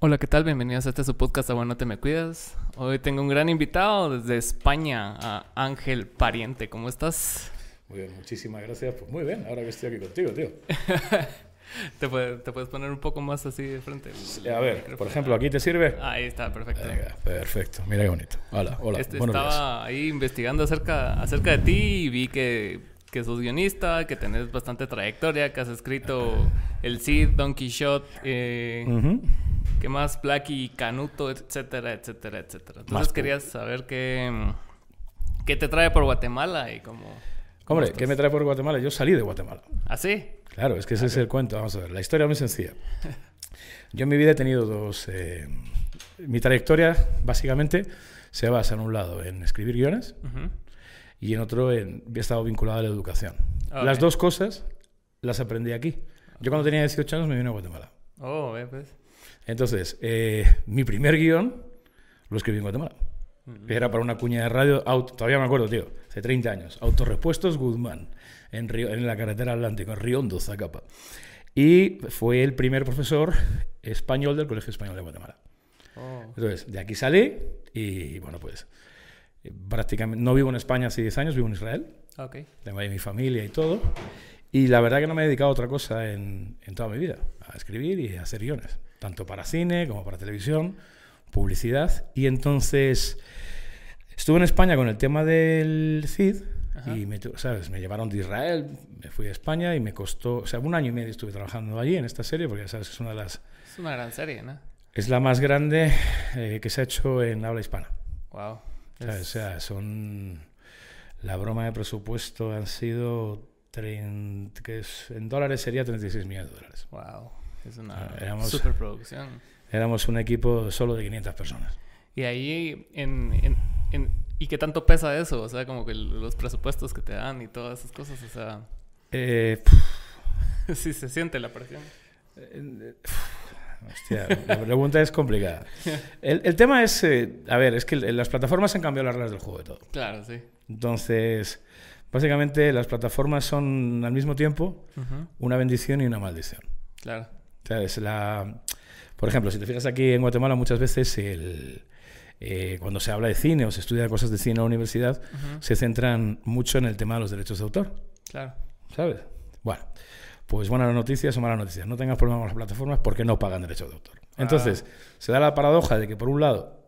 Hola, ¿qué tal? Bienvenidos a este su podcast, Bueno, te me cuidas. Hoy tengo un gran invitado desde España, a Ángel Pariente. ¿Cómo estás? Muy bien, muchísimas gracias. Pues muy bien, ahora que estoy aquí contigo, tío. ¿Te, puedes poner un poco más así de frente? a ver, por ejemplo, ¿aquí te sirve? Ahí está, perfecto. perfecto, mira qué bonito. Hola, hola. Este, estaba ahí investigando acerca, acerca de ti y vi que, que sos guionista, que tenés bastante trayectoria, que has escrito El Cid, Don Quixote, eh, ¿qué más? Blacky, Canuto, etcétera, etcétera, etcétera. Entonces querías saber qué, qué te trae por Guatemala y cómo... Hombre, ¿qué me trae por Guatemala? Yo salí de Guatemala. ¿Ah, sí? Claro, es que ese es el cuento. Vamos a ver, la historia es muy sencilla. Yo en mi vida he tenido dos... Eh, mi trayectoria, básicamente, se basa en un lado en escribir guiones y en otro en, he estado vinculado a la educación. Las dos cosas las aprendí aquí. Yo cuando tenía 18 años me vine a Guatemala. Oh, pues. Entonces, eh, mi primer guion lo escribí en Guatemala. Era para una cuña de radio, todavía me acuerdo, tío, hace 30 años. Autorepuestos Guzmán, en, Río, en la carretera Atlántico, en Riondo, Zacapa. Y fue el primer profesor español del Colegio Español de Guatemala. Oh. Entonces, de aquí salí y, bueno, pues prácticamente no vivo en España hace 10 años, vivo en Israel. Okay. Tengo ahí mi familia y todo. Y la verdad que no me he dedicado a otra cosa en, en toda mi vida, a escribir y a hacer guiones, tanto para cine como para televisión publicidad. Y entonces estuve en España con el tema del CID y me, ¿sabes? me llevaron de Israel, me fui a España y me costó, o sea, un año y medio estuve trabajando allí en esta serie porque ya sabes es una de las... Es una gran serie, ¿no? Es la más grande eh, que se ha hecho en habla hispana. Wow. O sea, son... La broma de presupuesto han sido... que es, en dólares sería 36 millones de dólares. Wow. Es una superproducción éramos un equipo solo de 500 personas. Y ahí, en, en, ¿y qué tanto pesa eso? O sea, como que los presupuestos que te dan y todas esas cosas, o sea... Eh, sí, se siente la presión. Eh, hostia, la pregunta es complicada. El, el tema es, eh, a ver, es que las plataformas han cambiado las reglas del juego de todo. Claro, sí. Entonces, básicamente las plataformas son al mismo tiempo una bendición y una maldición. Claro. O sea, es la por ejemplo, si te fijas aquí en Guatemala, muchas veces el, eh, cuando se habla de cine o se estudia cosas de cine en la universidad, se centran mucho en el tema de los derechos de autor. Claro. ¿Sabes? Bueno, pues buenas noticias o malas noticias. No tengas problemas con las plataformas porque no pagan derechos de autor. Ah. Entonces, se da la paradoja de que, por un lado,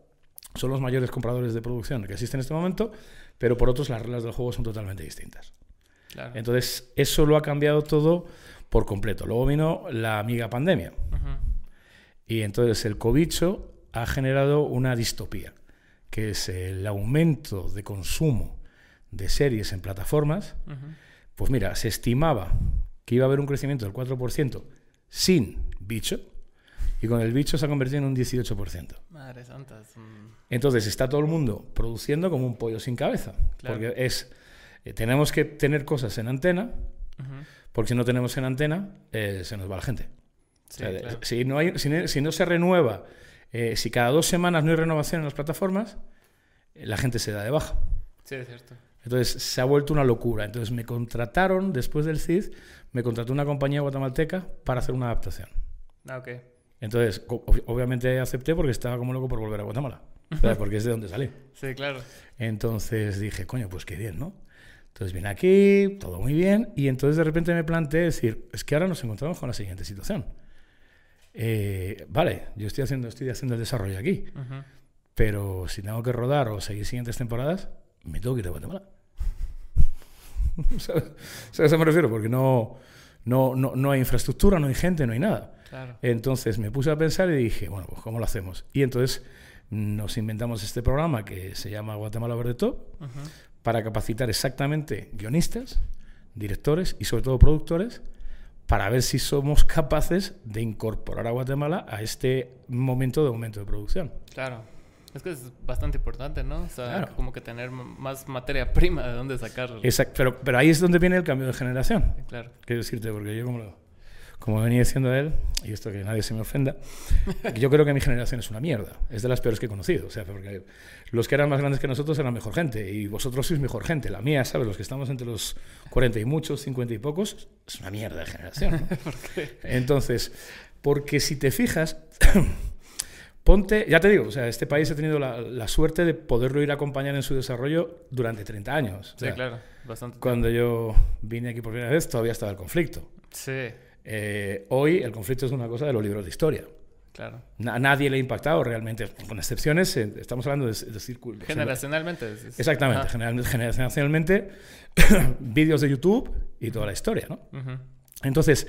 son los mayores compradores de producción que existen en este momento, pero por otros, las reglas del juego son totalmente distintas. Claro. Entonces, eso lo ha cambiado todo por completo. Luego vino la amiga pandemia. Y entonces el cobicho ha generado una distopía, que es el aumento de consumo de series en plataformas. Pues mira, se estimaba que iba a haber un crecimiento del 4% sin bicho, y con el bicho se ha convertido en un 18%. Madre santa. Entonces está todo el mundo produciendo como un pollo sin cabeza. Porque es. Eh, tenemos que tener cosas en antena, porque si no tenemos en antena, eh, se nos va la gente si, no hay, si, no se renueva, eh, si cada dos semanas no hay renovación en las plataformas, eh, la gente se da de baja. Sí, es cierto. Entonces se ha vuelto una locura. Entonces me contrataron, después del CID, me contrató una compañía guatemalteca para hacer una adaptación. Ah, ok. Entonces, obviamente acepté porque estaba como loco por volver a Guatemala. Porque es de donde salí. Sí, claro. Entonces dije, coño, pues qué bien, ¿no? Entonces vine aquí, todo muy bien, y entonces de repente me planteé decir, es que ahora nos encontramos con la siguiente situación. Eh, vale, yo estoy haciendo, estoy haciendo el desarrollo aquí, pero si tengo que rodar o seguir siguientes temporadas, me tengo que ir a Guatemala. ¿Sabes? a eso me refiero? Porque no, no, no, no, hay infraestructura, no hay gente, no hay nada. Entonces me puse a pensar y dije, bueno, pues ¿cómo lo hacemos? Y entonces nos inventamos este programa que se llama Guatemala Verde Top para capacitar exactamente guionistas, directores y sobre todo productores para ver si somos capaces de incorporar a Guatemala a este momento de aumento de producción. Claro. Es que es bastante importante, ¿no? O sea, como que tener más materia prima de dónde sacarlo. Exacto, pero, pero ahí es donde viene el cambio de generación. Claro. Quiero decirte, porque yo como lo, como venía diciendo él, y esto que nadie se me ofenda, yo creo que mi generación es una mierda. Es de las peores que he conocido. O sea, porque los que eran más grandes que nosotros eran mejor gente, y vosotros sois mejor gente. La mía, ¿sabes? Los que estamos entre los 40 y muchos, 50 y pocos, es una mierda de generación. ¿Por qué? Entonces, porque si te fijas, Ponte, ya te digo, o sea, este país ha tenido la, suerte de poderlo ir a acompañar en su desarrollo durante 30 años. sí, claro, bastante. Cuando yo vine aquí por primera vez todavía estaba el conflicto. Sí. Eh, hoy el conflicto es una cosa de los libros de historia. Claro. A nadie le ha impactado realmente, con excepciones, eh, estamos hablando de, de círculos. Generacionalmente. Exactamente, generacionalmente, vídeos de YouTube y toda la historia, ¿no? Entonces,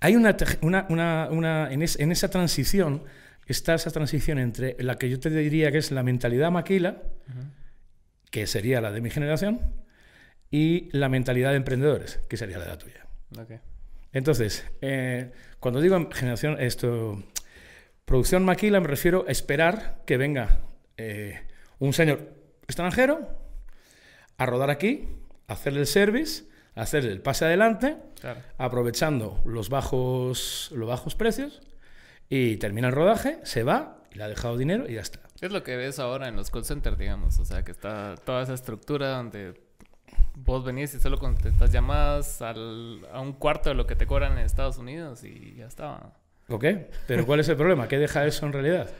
hay una, una, una, en, esa transición, está esa transición entre la que yo te diría que es la mentalidad maquila, que sería la de mi generación, y la mentalidad de emprendedores, que sería la de la tuya. Entonces, eh, cuando digo generación, esto, producción maquila, me refiero a esperar que venga eh, un señor extranjero a rodar aquí, a hacerle el service, a hacerle el pase adelante, aprovechando los bajos, los bajos precios, y termina el rodaje, se va, le ha dejado dinero y ya está. Es lo que ves ahora en los call centers, digamos, o sea, que está toda esa estructura donde vos venís y solo contestas llamadas al, a un cuarto de lo que te cobran en Estados Unidos y ya está. Ok, pero ¿cuál es el problema? ¿Qué deja eso en realidad?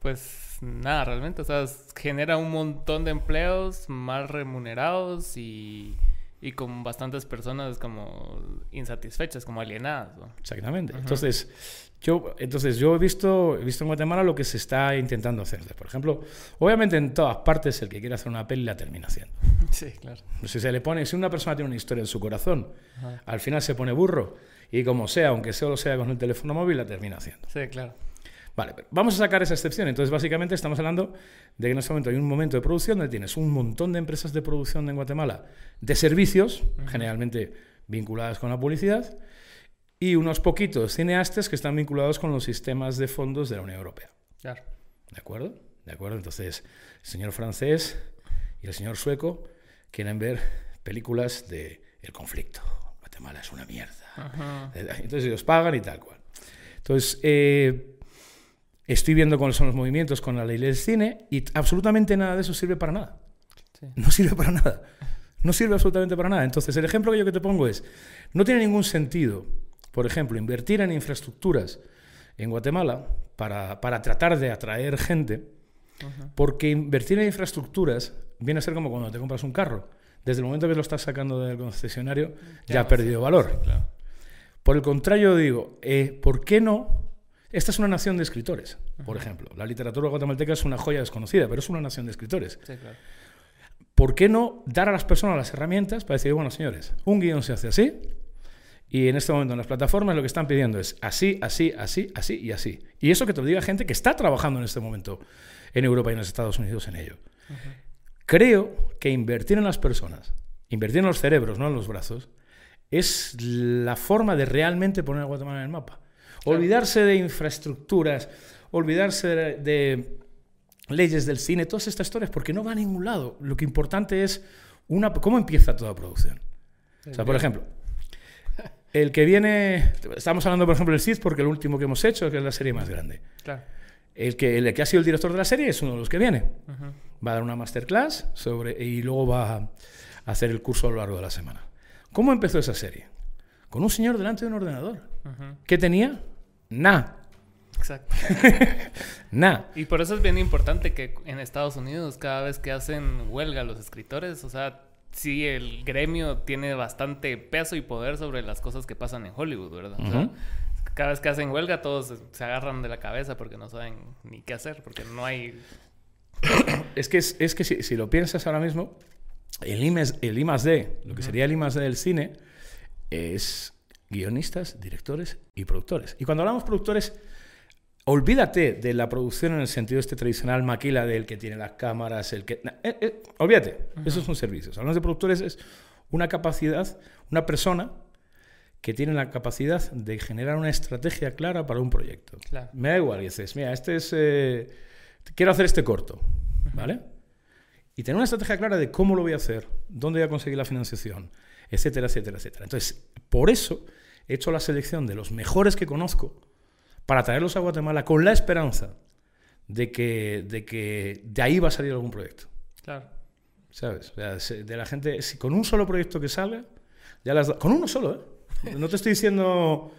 Pues nada, realmente, o sea, genera un montón de empleos más remunerados y, y con bastantes personas como insatisfechas, como alienadas. Exactamente. Entonces, yo, entonces, yo he visto, he visto en Guatemala lo que se está intentando hacer. Por ejemplo, obviamente en todas partes el que quiere hacer una peli la termina haciendo. Sí, claro. Si se le pone, si una persona tiene una historia en su corazón, al final se pone burro y como sea, aunque solo sea con el teléfono móvil, la termina haciendo. Sí, claro. Vale, vamos a sacar esa excepción. Entonces, básicamente estamos hablando de que en este momento hay un momento de producción donde tienes un montón de empresas de producción en Guatemala de servicios, generalmente vinculadas con la publicidad, y unos poquitos cineastas que están vinculados con los sistemas de fondos de la Unión Europea. Claro. ¿De acuerdo? ¿De acuerdo? Entonces, el señor francés y el señor sueco quieren ver películas de el conflicto. Guatemala es una mierda. Entonces ellos pagan y tal cual. Entonces, eh, estoy viendo cuáles son los movimientos con la ley del cine y absolutamente nada de eso sirve para nada. No sirve para nada. No sirve absolutamente para nada. Entonces, el ejemplo que yo que te pongo es, no tiene ningún sentido por ejemplo, invertir en infraestructuras en Guatemala para, para tratar de atraer gente, porque invertir en infraestructuras viene a ser como cuando te compras un carro. Desde el momento que lo estás sacando del concesionario, ya, ha perdido valor. Por el contrario, digo, eh, ¿por qué no? Esta es una nación de escritores, por ejemplo. La literatura guatemalteca es una joya desconocida, pero es una nación de escritores. ¿Por qué no dar a las personas las herramientas para decir, bueno, señores, un guion se hace así, y en este momento en las plataformas lo que están pidiendo es así, así, así, así y así. Y eso que te lo diga gente que está trabajando en este momento en Europa y en los Estados Unidos en ello. Creo que invertir en las personas, invertir en los cerebros, no en los brazos, es la forma de realmente poner a Guatemala en el mapa. Olvidarse de infraestructuras, olvidarse de, leyes del cine, todas estas historias, porque no va a ningún lado. Lo que importante es una, cómo empieza toda producción. O sea, por ejemplo, el que viene, estamos hablando por ejemplo del CID porque el último que hemos hecho, que es la serie más grande. Claro. El que, el que ha sido el director de la serie es uno de los que viene. Va a dar una masterclass sobre, y luego va a hacer el curso a lo largo de la semana. ¿Cómo empezó esa serie? Con un señor delante de un ordenador. ¿Qué tenía? Nada. Exacto. Nada. Y por eso es bien importante que en Estados Unidos, cada vez que hacen huelga los escritores, o sea, sí el gremio tiene bastante peso y poder sobre las cosas que pasan en Hollywood, ¿verdad? cada vez que hacen huelga todos se agarran de la cabeza porque no saben ni qué hacer, porque no hay... es que, es, que si, lo piensas ahora mismo, el I, el I D, lo que sería el I D del cine, es guionistas, directores y productores. Y cuando hablamos productores, Olvídate de la producción en el sentido este tradicional maquila del que tiene las cámaras, el que... Eh, eh, olvídate, esos son servicios. Hablamos de productores es una capacidad, una persona que tiene la capacidad de generar una estrategia clara para un proyecto. Me da igual, dices, mira, este es... Eh, quiero hacer este corto, ¿vale? Y tener una estrategia clara de cómo lo voy a hacer, dónde voy a conseguir la financiación, etcétera, etcétera, etcétera. Entonces, por eso he hecho la selección de los mejores que conozco para traerlos a Guatemala con la esperanza de que de, que de ahí va a salir algún proyecto. Claro. ¿Sabes? de la gente, si con un solo proyecto que salga, ya las con uno solo, ¿eh? No te estoy diciendo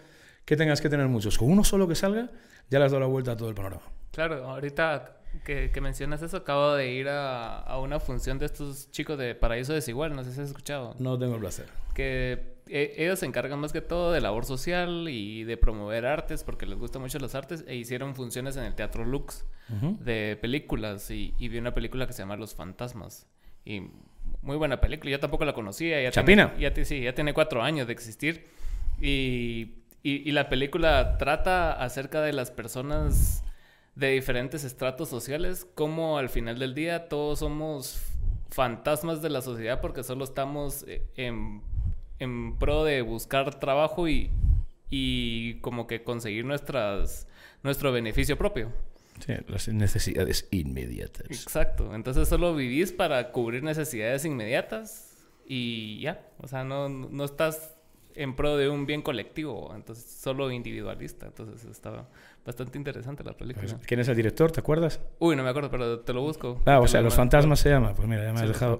que tengas que tener muchos, con uno solo que salga, ya le has dado la vuelta a todo el panorama. Claro, ahorita que, mencionas eso, acabo de ir a, una función de estos chicos de Paraíso Desigual, no sé si has escuchado. No tengo el placer. Que e, ellos se encargan más que todo de labor social y de promover artes, porque les gustan mucho las artes, e hicieron funciones en el Teatro Lux de películas, y, vi una película que se llama Los Fantasmas. Y muy buena película, yo tampoco la conocía. Ya ¿Chapina? ya, sí, ya tiene cuatro años de existir. Y, y, y la película trata acerca de las personas de diferentes estratos sociales, como al final del día todos somos fantasmas de la sociedad porque solo estamos eh, en, en pro de buscar trabajo y, y como que conseguir nuestras, nuestro beneficio propio. Sí, las necesidades inmediatas. Exacto. Entonces solo vivís para cubrir necesidades inmediatas y ya. O sea, no, no estás en pro de un bien colectivo, entonces solo individualista. Entonces estaba bastante interesante la película. Pues, ¿Quién es el director? ¿Te acuerdas? Uy, no me acuerdo, pero te lo busco. Ah, o sea, Los Fantasmas se llama. Pues mira, ya me has dejado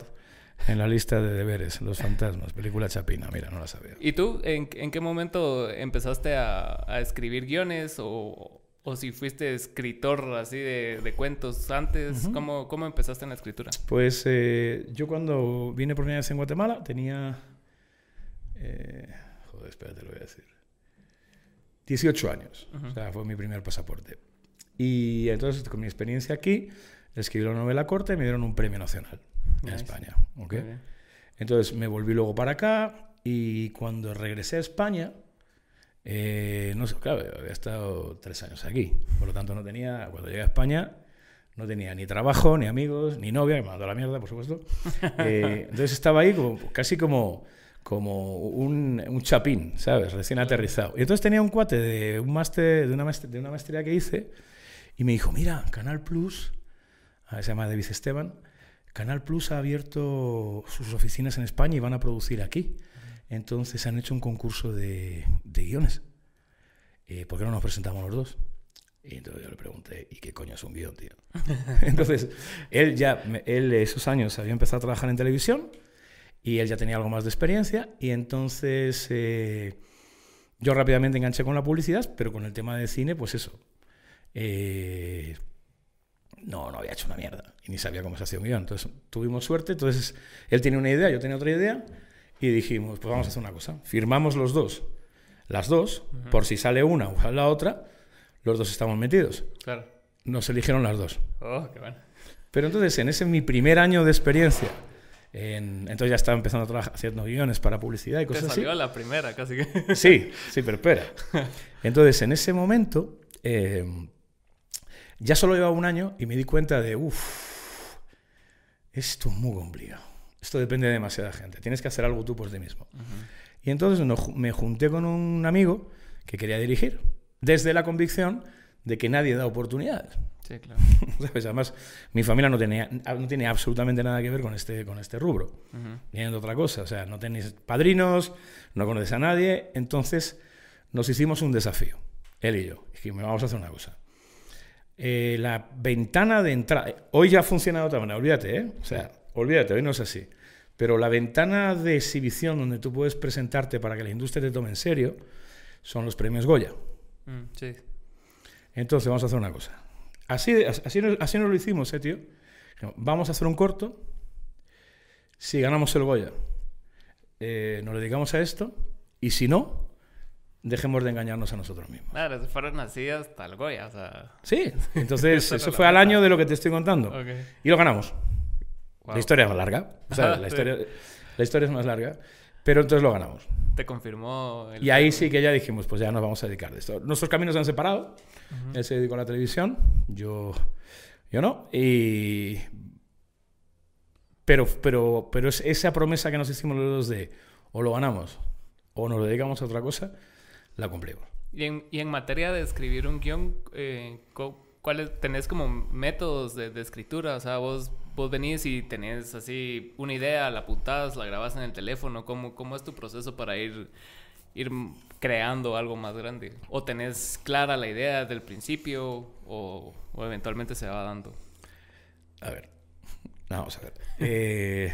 en la lista de deberes. Los Fantasmas, película chapina. Mira, no la sabía. ¿Y tú en, en qué momento empezaste a, a escribir guiones o, o, si fuiste escritor así de, de cuentos antes? ¿Cómo, ¿Cómo, empezaste en la escritura? Pues eh, yo cuando vine por primera vez en Guatemala tenía... Eh, joder, espérate, lo voy a decir. 18 años. O sea, fue mi primer pasaporte. Y entonces, con mi experiencia aquí, escribí la novela corta y me dieron un premio nacional en España. ¿okay? Entonces, me volví luego para acá y cuando regresé a España, eh, no sé, claro, había estado tres años aquí. Por lo tanto, no tenía, cuando llegué a España, no tenía ni trabajo, ni amigos, ni novia, que me mandó la mierda, por supuesto. Eh, entonces estaba ahí como, casi como como un, un, chapín, ¿sabes? Recién aterrizado. Y entonces tenía un cuate de, un máster, de, una maestría, de una maestría que hice y me dijo, mira, Canal Plus, se llama David Esteban, Canal Plus ha abierto sus oficinas en España y van a producir aquí. Entonces han hecho un concurso de, de guiones. Eh, ¿Por qué no nos presentamos los dos? Y entonces yo le pregunté, ¿y qué coño es un guion, tío? entonces, él ya, él esos años había empezado a trabajar en televisión y él ya tenía algo más de experiencia y entonces eh, yo rápidamente enganché con la publicidad, pero con el tema de cine, pues eso. Eh, no, no había hecho una mierda y ni sabía cómo se hacía un guion. Entonces tuvimos suerte, entonces él tenía una idea, yo tenía otra idea y dijimos, pues vamos a hacer una cosa. Firmamos los dos, las dos, por si sale una o sale la otra, los dos estamos metidos. Claro. Nos eligieron las dos. Oh, qué bueno. Pero entonces, en ese mi primer año de experiencia, entonces ya estaba empezando a trabajar haciendo guiones para publicidad y cosas Te salió así. la primera, casi que. Sí, sí, pero espera. Entonces, en ese momento, eh, ya solo llevaba un año y me di cuenta de, uff, esto es muy complicado. Esto depende de demasiada gente. Tienes que hacer algo tú por ti mismo. Y entonces me junté con un amigo que quería dirigir, desde la convicción de que nadie da oportunidades. Sí, claro. Además, mi familia no, tenía, no tiene absolutamente nada que ver con este, con este rubro. Vienen de otra cosa. O sea, no tenéis padrinos, no conoces a nadie. Entonces, nos hicimos un desafío, él y yo. Dijimos, vamos a hacer una cosa. Eh, la ventana de entrada... Hoy ya ha funcionado de otra manera, olvídate, ¿eh? O sea, olvídate, hoy no es así. Pero la ventana de exhibición donde tú puedes presentarte para que la industria te tome en serio son los premios Goya. Mm, sí. Entonces, vamos a hacer una cosa. Así, así, así nos lo hicimos, ¿eh, tío? Vamos a hacer un corto. Si ganamos el Goya, eh, nos dedicamos a esto. Y si no, dejemos de engañarnos a nosotros mismos. Claro, fueron así hasta el Goya, o sea... Sí, entonces eso fue al año de lo que te estoy contando. Y lo ganamos. La historia es más larga. O sea, la, historia, la historia es más larga. Pero entonces lo ganamos. Te confirmó. y ahí sí que ya dijimos, pues ya nos vamos a dedicar de esto. Nuestros caminos se han separado. Él se dedicó a la televisión, yo, yo no. Y... Pero, pero, pero es esa promesa que nos hicimos los dos de o lo ganamos o nos dedicamos a otra cosa, la cumplimos. Y en, y en materia de escribir un guion, eh, ¿cuáles tenés como métodos de, de, escritura? O sea, vos, vos venís y tenés así una idea, la apuntás, la grabás en el teléfono. ¿Cómo, cómo es tu proceso para ir, ir creando algo más grande? ¿O tenés clara la idea desde el principio o, eventualmente se va dando? A ver, vamos a ver. Eh,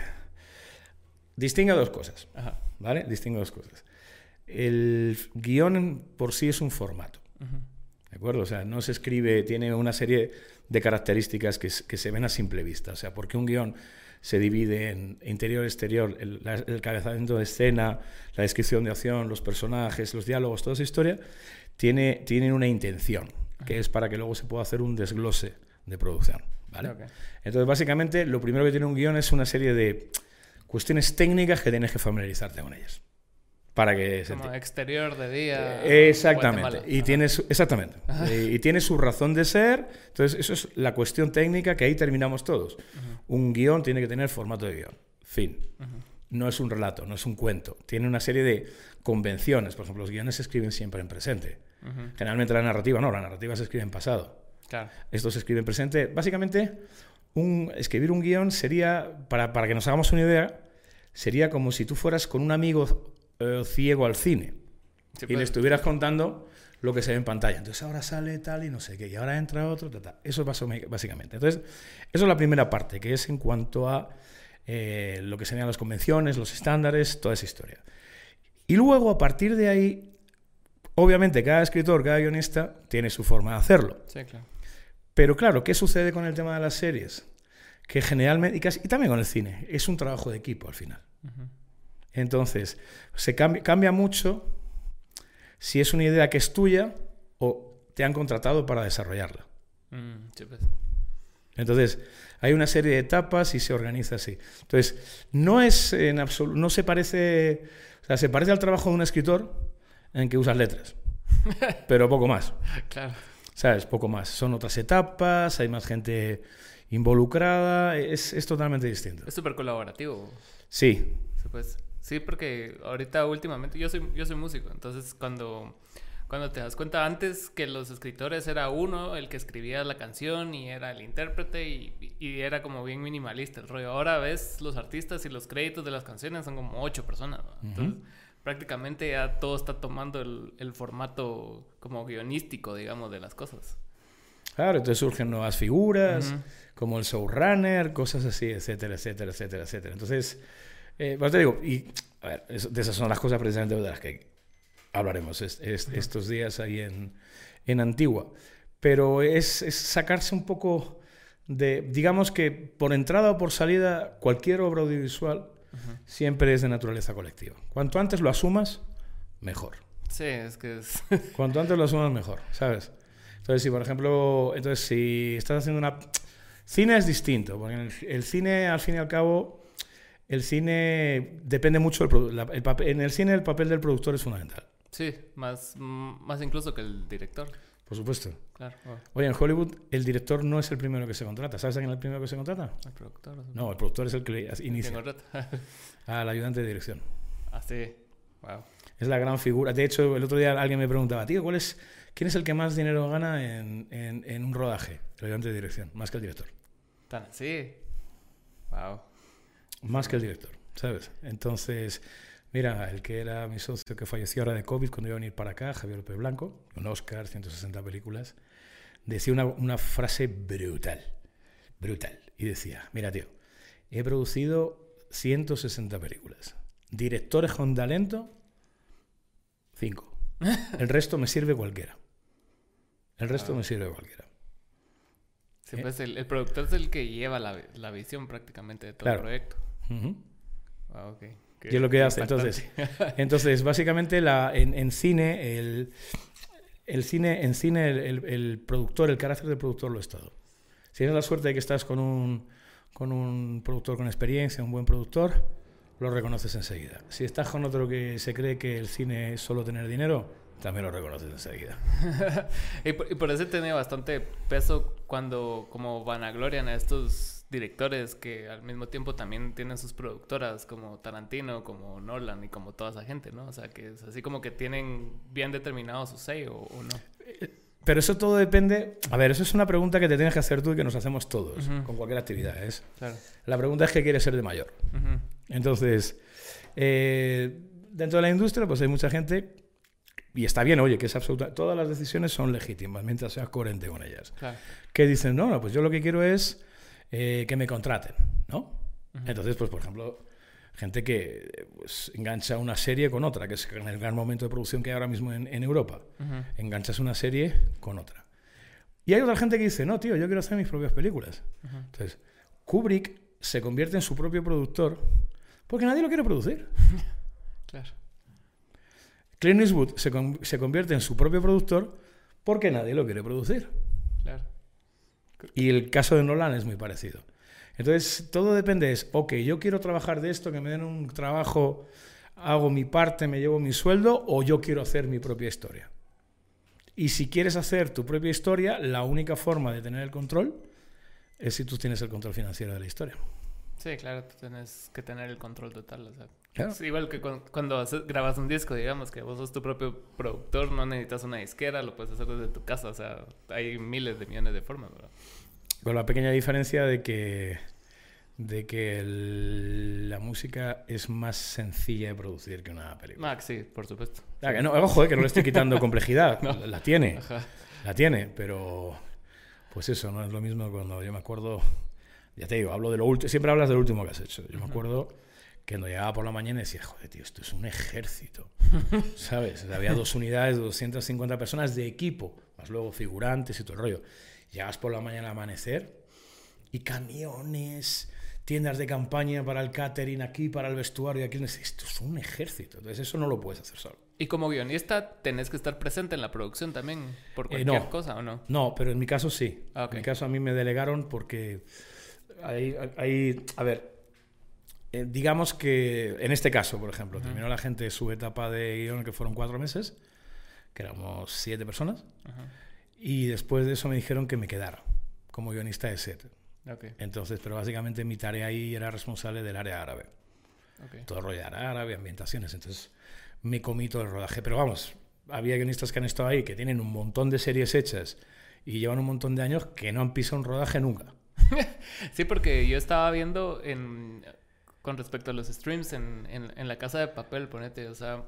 distinga dos cosas, ¿vale? Distinga dos cosas. El guion por sí es un formato. ¿De acuerdo? O sea, no se escribe, tiene una serie de características que, que se ven a simple vista. O sea, porque un guion se divide en interior-exterior, el, el, cabezamiento de escena, la descripción de acción, los personajes, los diálogos, toda esa historia, tiene, tiene una intención, que es para que luego se pueda hacer un desglose de producción. ¿vale? Entonces, básicamente, lo primero que tiene un guion es una serie de cuestiones técnicas que tienes que familiarizarte con ellas. Para que Como exterior de día. Eh, exactamente. Y tiene, su, exactamente. y tiene su razón de ser. Entonces, eso es la cuestión técnica que ahí terminamos todos. Un guion tiene que tener formato de guion. Fin. No es un relato, no es un cuento. Tiene una serie de convenciones. Por ejemplo, los guiones se escriben siempre en presente. Generalmente la narrativa no, la narrativa se escribe en pasado. Claro. Esto se escribe en presente. Básicamente, un, escribir un guion sería, para, para que nos hagamos una idea, sería como si tú fueras con un amigo eh, ciego al cine y le pues. estuvieras contando lo que se ve en pantalla. Entonces ahora sale tal y no sé qué, y ahora entra otro, tal, tal. Eso es básicamente. Entonces, eso es la primera parte, que es en cuanto a eh, lo que serían las convenciones, los estándares, toda esa historia. Y luego, a partir de ahí, obviamente cada escritor, cada guionista tiene su forma de hacerlo. Sí, claro. Pero claro, ¿qué sucede con el tema de las series? Que generalmente, y, casi, y también con el cine, es un trabajo de equipo al final. Entonces, se cambia, cambia mucho si es una idea que es tuya o te han contratado para desarrollarla. Mm, pues. Entonces, hay una serie de etapas y se organiza así. Entonces, no es en absoluto, no se parece, o sea, se parece al trabajo de un escritor en que usas letras, pero poco más. Claro. ¿Sabes? Poco más. Son otras etapas, hay más gente involucrada, es, es totalmente distinto. Es súper colaborativo. Sí. Pues, sí, porque ahorita últimamente, yo soy, yo soy músico, entonces cuando, cuando te das cuenta antes que los escritores era uno el que escribía la canción y era el intérprete y, y era como bien minimalista el rollo. Ahora ves los artistas y los créditos de las canciones son como ocho personas. Entonces, prácticamente ya todo está tomando el, el, formato como guionístico, digamos, de las cosas. Claro, entonces surgen nuevas figuras, como el showrunner, cosas así, etcétera, etcétera, etcétera, etcétera. Entonces, eh, pues te digo, y a ver, de esas son las cosas precisamente de las que hablaremos estos días ahí en, en Antigua. Pero es, es sacarse un poco de, digamos que por entrada o por salida, cualquier obra audiovisual siempre es de naturaleza colectiva. Cuanto antes lo asumas, mejor. Sí, es que es... Cuanto antes lo asumas, mejor, ¿sabes? Entonces, si por ejemplo, entonces si estás haciendo una... Cine es distinto, porque el, cine, al fin y al cabo, el cine depende mucho del el papel, En el cine el papel del productor es fundamental. Sí, más, más incluso que el director. Por supuesto. Claro. Oye, en Hollywood el director no es el primero que se contrata. ¿Sabes a quién es el primero que se contrata? El productor. No, el productor es el que inicia. Al ayudante de dirección. Ah, sí. Wow. Es la gran figura. De hecho, el otro día alguien me preguntaba, tío, ¿cuál es, ¿quién es el que más dinero gana en, en, en un rodaje? El ayudante de dirección, más que el director. ¿Tan así? Wow. Más que el director, ¿sabes? Entonces, Mira, el que era mi socio que falleció ahora de COVID cuando iba a venir para acá, Javier López Blanco, un Oscar, 160 películas, decía una, una frase brutal, brutal. Y decía, mira tío, he producido 160 películas. Directores con talento, 5. El resto me sirve cualquiera. El resto me sirve cualquiera. Sí, pues el, productor es el que lleva la, la visión prácticamente de todo el proyecto. ah, okay y es lo que hace. Entonces, entonces básicamente la, en, cine, el, el, cine, en cine el, el, productor, el carácter del productor lo es todo. Si tienes la suerte de que estás con un, con un productor con experiencia, un buen productor, lo reconoces enseguida. Si estás con otro que se cree que el cine es solo tener dinero, también lo reconoces enseguida. y, por, y, por, eso tiene bastante peso cuando como vanaglorian a estos directores que al mismo tiempo también tienen sus productoras, como Tarantino, como Nolan y como toda esa gente, ¿no? O sea, que es así como que tienen bien determinado su sello o, no. Pero eso todo depende. A ver, eso es una pregunta que te tienes que hacer tú y que nos hacemos todos con cualquier actividad. ¿es? La pregunta es qué quieres ser de mayor. Entonces, eh, dentro de la industria, pues hay mucha gente y está bien, oye, que es absoluta. Todas las decisiones son legítimas mientras seas coherente con ellas. Que dicen, no, no, pues yo lo que quiero es eh, que me contraten, ¿no? Entonces, pues por ejemplo, Gente que pues, engancha una serie con otra, que es en el gran momento de producción que hay ahora mismo en, Europa. Enganchas una serie con otra. Y hay otra gente que dice, no, tío, yo quiero hacer mis propias películas. Entonces, Kubrick se convierte en su propio productor porque nadie lo quiere producir. claro. Clint Eastwood se, se, convierte en su propio productor porque nadie lo quiere producir. Claro. Y el caso de Nolan es muy parecido. Entonces, todo depende, es, ok, yo quiero trabajar de esto, que me den un trabajo, hago mi parte, me llevo mi sueldo, o yo quiero hacer mi propia historia. Y si quieres hacer tu propia historia, la única forma de tener el control es si tú tienes el control financiero de la historia. Sí, claro, tú tienes que tener el control total. Es igual que cuando, grabas un disco, digamos, que vos sos tu propio productor, no necesitas una disquera, lo puedes hacer desde tu casa. O sea, hay miles de millones de formas, ¿verdad? Con la pequeña diferencia de que, de que la música es más sencilla de producir que una película. Max, sí, por supuesto. Ah, que no, ojo, eh, que no le estoy quitando complejidad. La tiene. La tiene, pero pues eso, no es lo mismo cuando yo me acuerdo, ya te digo, hablo de lo último, siempre hablas del último que has hecho. Yo me acuerdo que cuando llegaba por la mañana y decía, joder, tío, esto es un ejército. ¿Sabes? Había dos unidades de 250 personas de equipo, más luego figurantes y todo el rollo. Llegas por la mañana al amanecer y camiones, tiendas de campaña para el catering aquí, para el vestuario aquí. Esto es un ejército. Entonces eso no lo puedes hacer solo. Y como guionista tenés que estar presente en la producción también, por eh, cualquier cosa, ¿o no? No, pero en mi caso sí. Ah, en mi caso a mí me delegaron porque hay, hay a ver, eh, digamos que en este caso, por ejemplo, terminó la gente su etapa de guion que fueron cuatro meses, que éramos siete personas. Y después de eso me dijeron que me quedara como guionista de set. Entonces, pero básicamente mi tarea ahí era responsable del área árabe. Todo el rollo árabe, ambientaciones. Entonces, me comí todo el rodaje. Pero vamos, había guionistas que han estado ahí, que tienen un montón de series hechas y llevan un montón de años que no han pisado un rodaje nunca. sí, porque yo estaba viendo en, con respecto a los streams en, en, en la casa de papel, ponete, o sea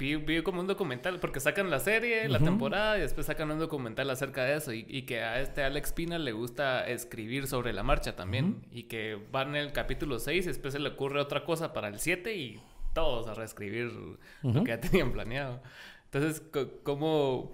vi, como un documental, porque sacan la serie, la temporada, y después sacan un documental acerca de eso, y, que a este Alex Pina le gusta escribir sobre la marcha también, y que van en el capítulo 6, y después se le ocurre otra cosa para el 7, y todos a reescribir lo que ya tenían planeado. Entonces, ¿cómo,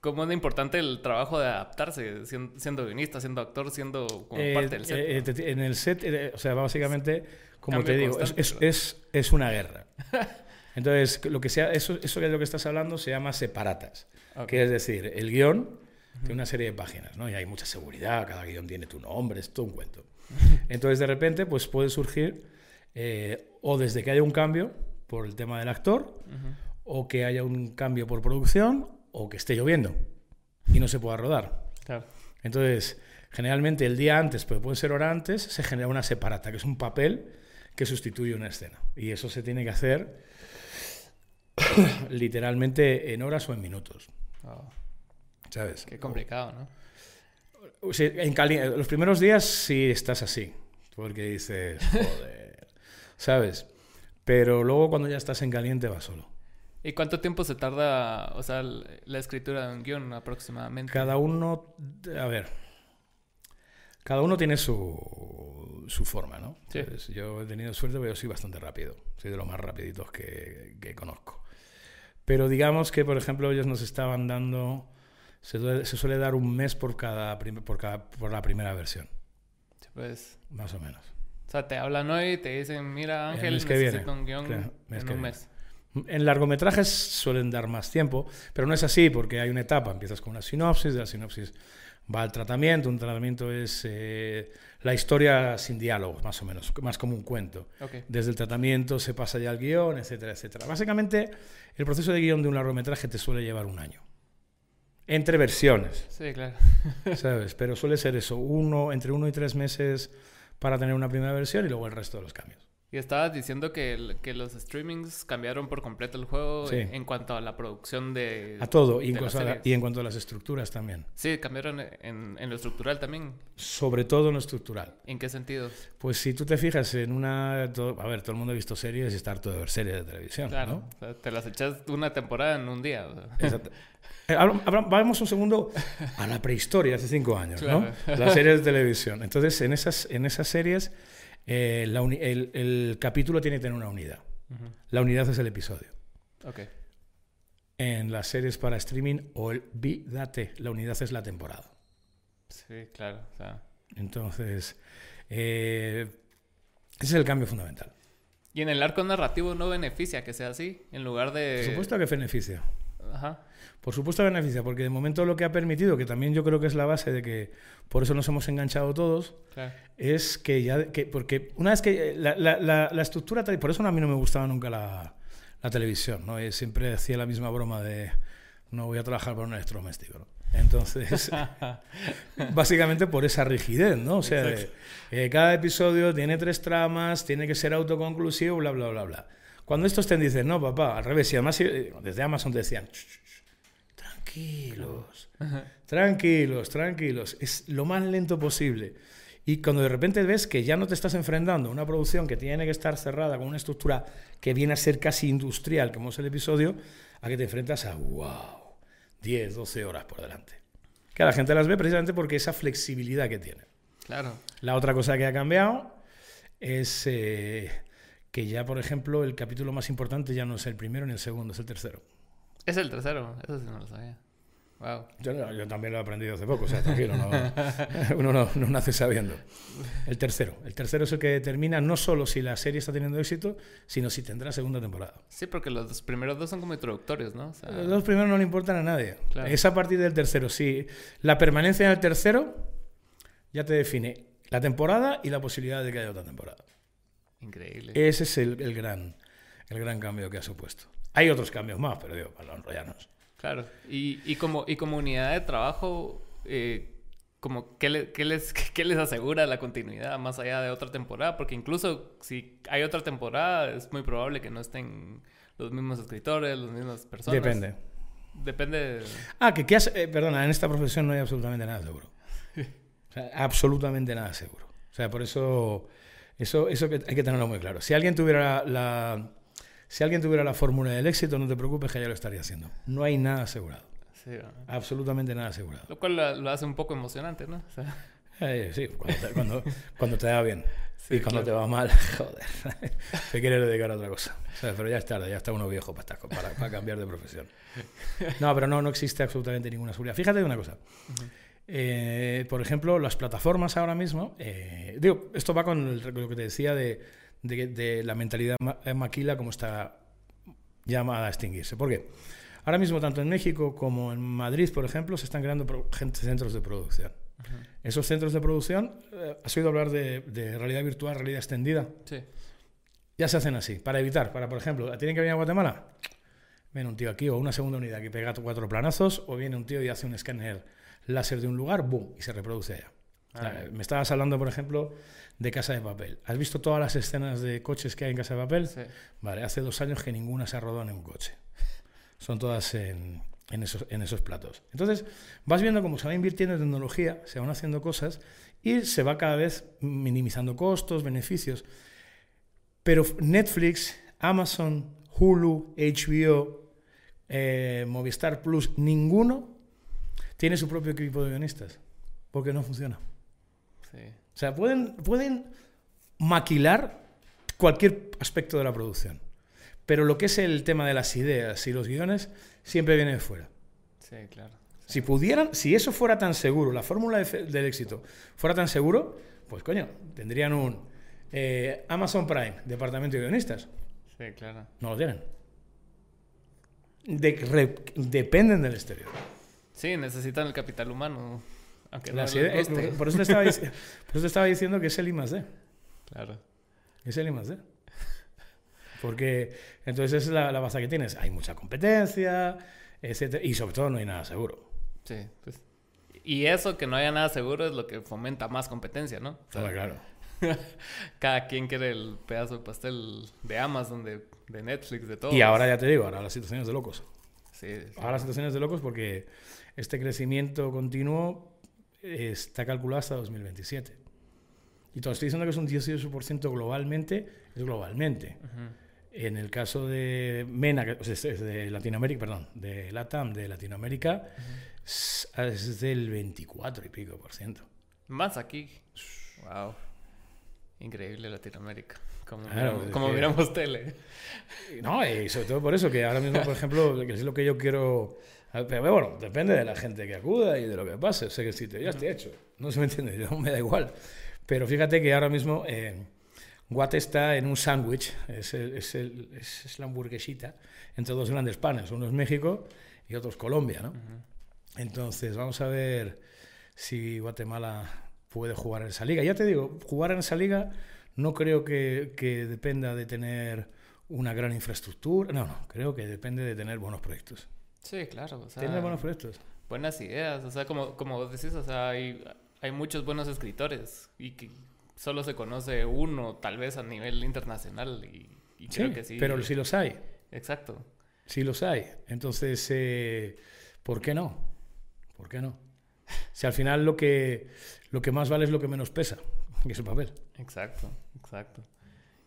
¿cómo es importante el trabajo de adaptarse, siendo, guionista, siendo actor, siendo como eh, parte del set? Eh, eh, en el set, o sea, básicamente, como te digo, es, es, es una guerra. Entonces, lo que sea, eso, eso que es lo que estás hablando se llama separatas, que es decir, el guion tiene una serie de páginas, ¿no? Y hay mucha seguridad, cada guion tiene tu nombre, es todo un cuento. Entonces, de repente, pues puede surgir eh, o desde que haya un cambio por el tema del actor, o que haya un cambio por producción, o que esté lloviendo y no se pueda rodar. Entonces, generalmente el día antes, pero puede ser hora antes, se genera una separata, que es un papel que sustituye una escena. Y eso se tiene que hacer literalmente en horas o en minutos. Ah. ¿Sabes? Qué complicado, ¿no? en los primeros días sí estás así, porque dices, joder, ¿sabes? Pero luego cuando ya estás en caliente va solo. ¿Y cuánto tiempo se tarda, o sea, la escritura de un guion aproximadamente? Cada uno, a ver, cada uno tiene su, su forma, ¿no? yo he tenido suerte, pero yo soy bastante rápido. Soy de los más rapiditos que, que conozco. Pero digamos que, por ejemplo, ellos nos estaban dando, se, suele dar un mes por cada, por cada por la primera versión. pues. Más o menos. O sea, te hablan hoy y te dicen, mira Ángel, necesito un guion en un mes. En largometrajes suelen dar más tiempo, pero no es así porque hay una etapa. Empiezas con una sinopsis, de la sinopsis va al tratamiento. Un tratamiento es eh, la historia sin diálogos, más o menos, más como un cuento. Desde el tratamiento se pasa ya al guion, etcétera, etcétera. Básicamente, el proceso de guion de un largometraje te suele llevar un año. Entre versiones. Sí, claro. ¿Sabes? Pero suele ser eso, uno, entre uno y tres meses para tener una primera versión y luego el resto de los cambios. Y estabas diciendo que, que los streamings cambiaron por completo el juego en, cuanto a la producción de... A todo, y en, y en, cuanto a las estructuras también. Sí, cambiaron en, en, lo estructural también. Sobre todo en lo estructural. ¿En qué sentido? Pues si tú te fijas en una... a ver, todo el mundo ha visto series y está harto de ver series de televisión. Claro, te las echas una temporada en un día. Exacto. Eh, vamos un segundo a la prehistoria, hace cinco años, ¿no? Las series de televisión. Entonces, en esas, en esas series eh, el, capítulo tiene que tener una unidad. La unidad es el episodio. Okay. En las series para streaming, o el Vidate, la unidad es la temporada. Sí, claro. Entonces, eh, ese es el cambio fundamental. ¿Y en el arco narrativo no beneficia que sea así? En lugar de... Por supuesto que beneficia. Ajá. Por supuesto beneficia, porque de momento lo que ha permitido, que también yo creo que es la base de que por eso nos hemos enganchado todos, es que ya... Que, porque una vez que la, la, la, estructura... Por eso a mí no me gustaba nunca la, televisión, ¿no? Y siempre hacía la misma broma de no voy a trabajar para un electrodoméstico, ¿no? Entonces, básicamente por esa rigidez, ¿no? O sea, eh, cada episodio tiene tres tramas, tiene que ser autoconclusivo, bla, bla, bla, bla. Cuando estos te dicen, no, papá, al revés, y además eh, desde Amazon te decían, tranquilos, tranquilos, tranquilos, es lo más lento posible. Y cuando de repente ves que ya no te estás enfrentando a una producción que tiene que estar cerrada con una estructura que viene a ser casi industrial, como es el episodio, a que te enfrentas a, wow, 10, 12 horas por delante. Que la gente las ve precisamente porque esa flexibilidad que tiene. Claro. La otra cosa que ha cambiado es eh, que ya, por ejemplo, el capítulo más importante ya no es el primero ni el segundo, es el tercero. Es el tercero, eso sí no lo sabía. Yo, también lo he aprendido hace poco, o sea, tranquilo, uno no, nace sabiendo. El tercero. El tercero es el que determina no solo si la serie está teniendo éxito, sino si tendrá segunda temporada. Sí, porque los primeros dos son como introductorios, ¿no? los dos primeros no le importan a nadie. Es a partir del tercero. Si la permanencia en el tercero ya te define la temporada y la posibilidad de que haya otra temporada. Increíble. Ese es el, el gran, el gran cambio que ha supuesto. Hay otros cambios más, pero digo, para no enrollarnos. Claro. Y, y, como, y como unidad de trabajo, eh, como ¿qué, les, ¿qué les asegura la continuidad más allá de otra temporada? Porque incluso si hay otra temporada, es muy probable que no estén los mismos escritores, las mismas personas. Depende. Depende. Ah, que, eh, perdona, en esta profesión no hay absolutamente nada seguro. absolutamente nada seguro. O sea, por eso, eso, eso hay que tenerlo muy claro. Si alguien tuviera la si alguien tuviera la fórmula del éxito, no te preocupes que ya lo estaría haciendo. No hay nada asegurado. Sí, Absolutamente nada asegurado. Lo cual lo, hace un poco emocionante, ¿no? Eh, sí, cuando te, da bien. y cuando te va mal, joder, te quieres dedicar a otra cosa. pero ya es tarde, ya está uno viejo para, para, cambiar de profesión. No, pero no, no existe absolutamente ninguna seguridad. Fíjate una cosa. Eh, por ejemplo, las plataformas ahora mismo, eh, digo, esto va con lo que te decía de de, la mentalidad eh, maquila como está llamada a extinguirse. ¿Por qué? Ahora mismo, tanto en México como en Madrid, por ejemplo, se están creando centros de producción. Esos centros de producción, eh, ¿has oído hablar de, realidad virtual, realidad extendida? Sí. Ya se hacen así, para evitar, para, por ejemplo, ¿tienen que venir a Guatemala? Viene un tío aquí o una segunda unidad que pega cuatro planazos, o viene un tío y hace un escáner láser de un lugar, ¡boom! y se reproduce allá. Ah, me estabas hablando, por ejemplo, de Casa de Papel. ¿Has visto todas las escenas de coches que hay en Casa de Papel? Sí. Vale, hace dos años que ninguna se ha rodado en un coche. Son todas en, esos, en esos platos. Entonces, vas viendo cómo se va invirtiendo en tecnología, se van haciendo cosas y se va cada vez minimizando costos, beneficios. Pero Netflix, Amazon, Hulu, HBO, eh, Movistar Plus, ninguno tiene su propio equipo de guionistas, porque no funciona. O sea, pueden, pueden maquilar cualquier aspecto de la producción. Pero lo que es el tema de las ideas y los guiones siempre viene de fuera. Sí, claro. Si pudieran, si eso fuera tan seguro, la fórmula del éxito fuera tan seguro, pues coño, tendrían un eh, Amazon Prime, departamento de guionistas. Sí, claro. No lo tienen. dependen del exterior. Sí, necesitan el capital humano por, eso te estaba, diciendo que es el I más D. Claro. Es el I más D. Porque entonces es la, base que tienes. Hay mucha competencia, etcétera, y sobre todo no hay nada seguro. Sí, pues. Y eso que no haya nada seguro es lo que fomenta más competencia, ¿no? claro. Cada quien quiere el pedazo de pastel de Amazon, de, de Netflix, de todo. Y ahora ya te digo, ahora las situaciones de locos. Sí, sí. Ahora las situaciones de locos porque este crecimiento continuo está calculado hasta 2027. Y te estoy diciendo que es un 18% globalmente, es globalmente. En el caso de MENA, que es de Latinoamérica, perdón, de LATAM, de Latinoamérica, es, del 24 y pico por ciento. Más aquí. Wow. Increíble Latinoamérica. Como, miramos, tele. No, y sobre todo por eso, que ahora mismo, por ejemplo, que es lo que yo quiero. Pero bueno, depende de la gente que acuda y de lo que pase. Sé que el sitio ya está hecho. No se me entiende, yo, me da igual. Pero fíjate que ahora mismo eh, Guate está en un sándwich, es, es, es, la hamburguesita, entre dos grandes panes. Uno es México y otro es Colombia, ¿no? Entonces, vamos a ver si Guatemala puede jugar en esa liga. Ya te digo, jugar en esa liga no creo que, que dependa de tener una gran infraestructura. No, no, creo que depende de tener buenos proyectos. Sí, claro. O tener buenos proyectos. Buenas ideas. O sea, como, como vos decís, o sea, hay, hay muchos buenos escritores y que solo se conoce uno, tal vez a nivel internacional. Y, creo que sí. Pero sí los hay. Exacto. Sí los hay. Entonces, eh, ¿por qué no? ¿Por qué no? Si al final lo que, lo que más vale es lo que menos pesa, que es el papel. Exacto, exacto.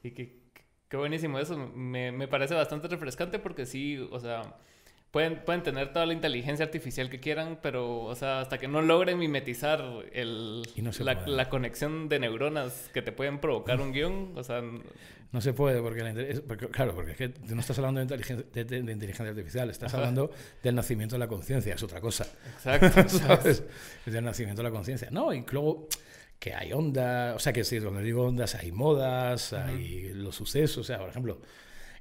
Y qué, qué buenísimo eso. Me, me parece bastante refrescante porque sí, o sea pueden, pueden tener toda la inteligencia artificial que quieran, pero, o sea, hasta que no logren mimetizar el, la, la, conexión de neuronas que te pueden provocar un guion, o sea... No se puede, porque, claro, porque es que no estás hablando de inteligencia, de, inteligencia artificial, estás hablando del nacimiento de la conciencia, es otra cosa. Exacto. ¿sabes? Es del nacimiento de la conciencia. No, y luego que hay ondas, o sea, que si cuando digo ondas hay modas, hay los sucesos, o sea, por ejemplo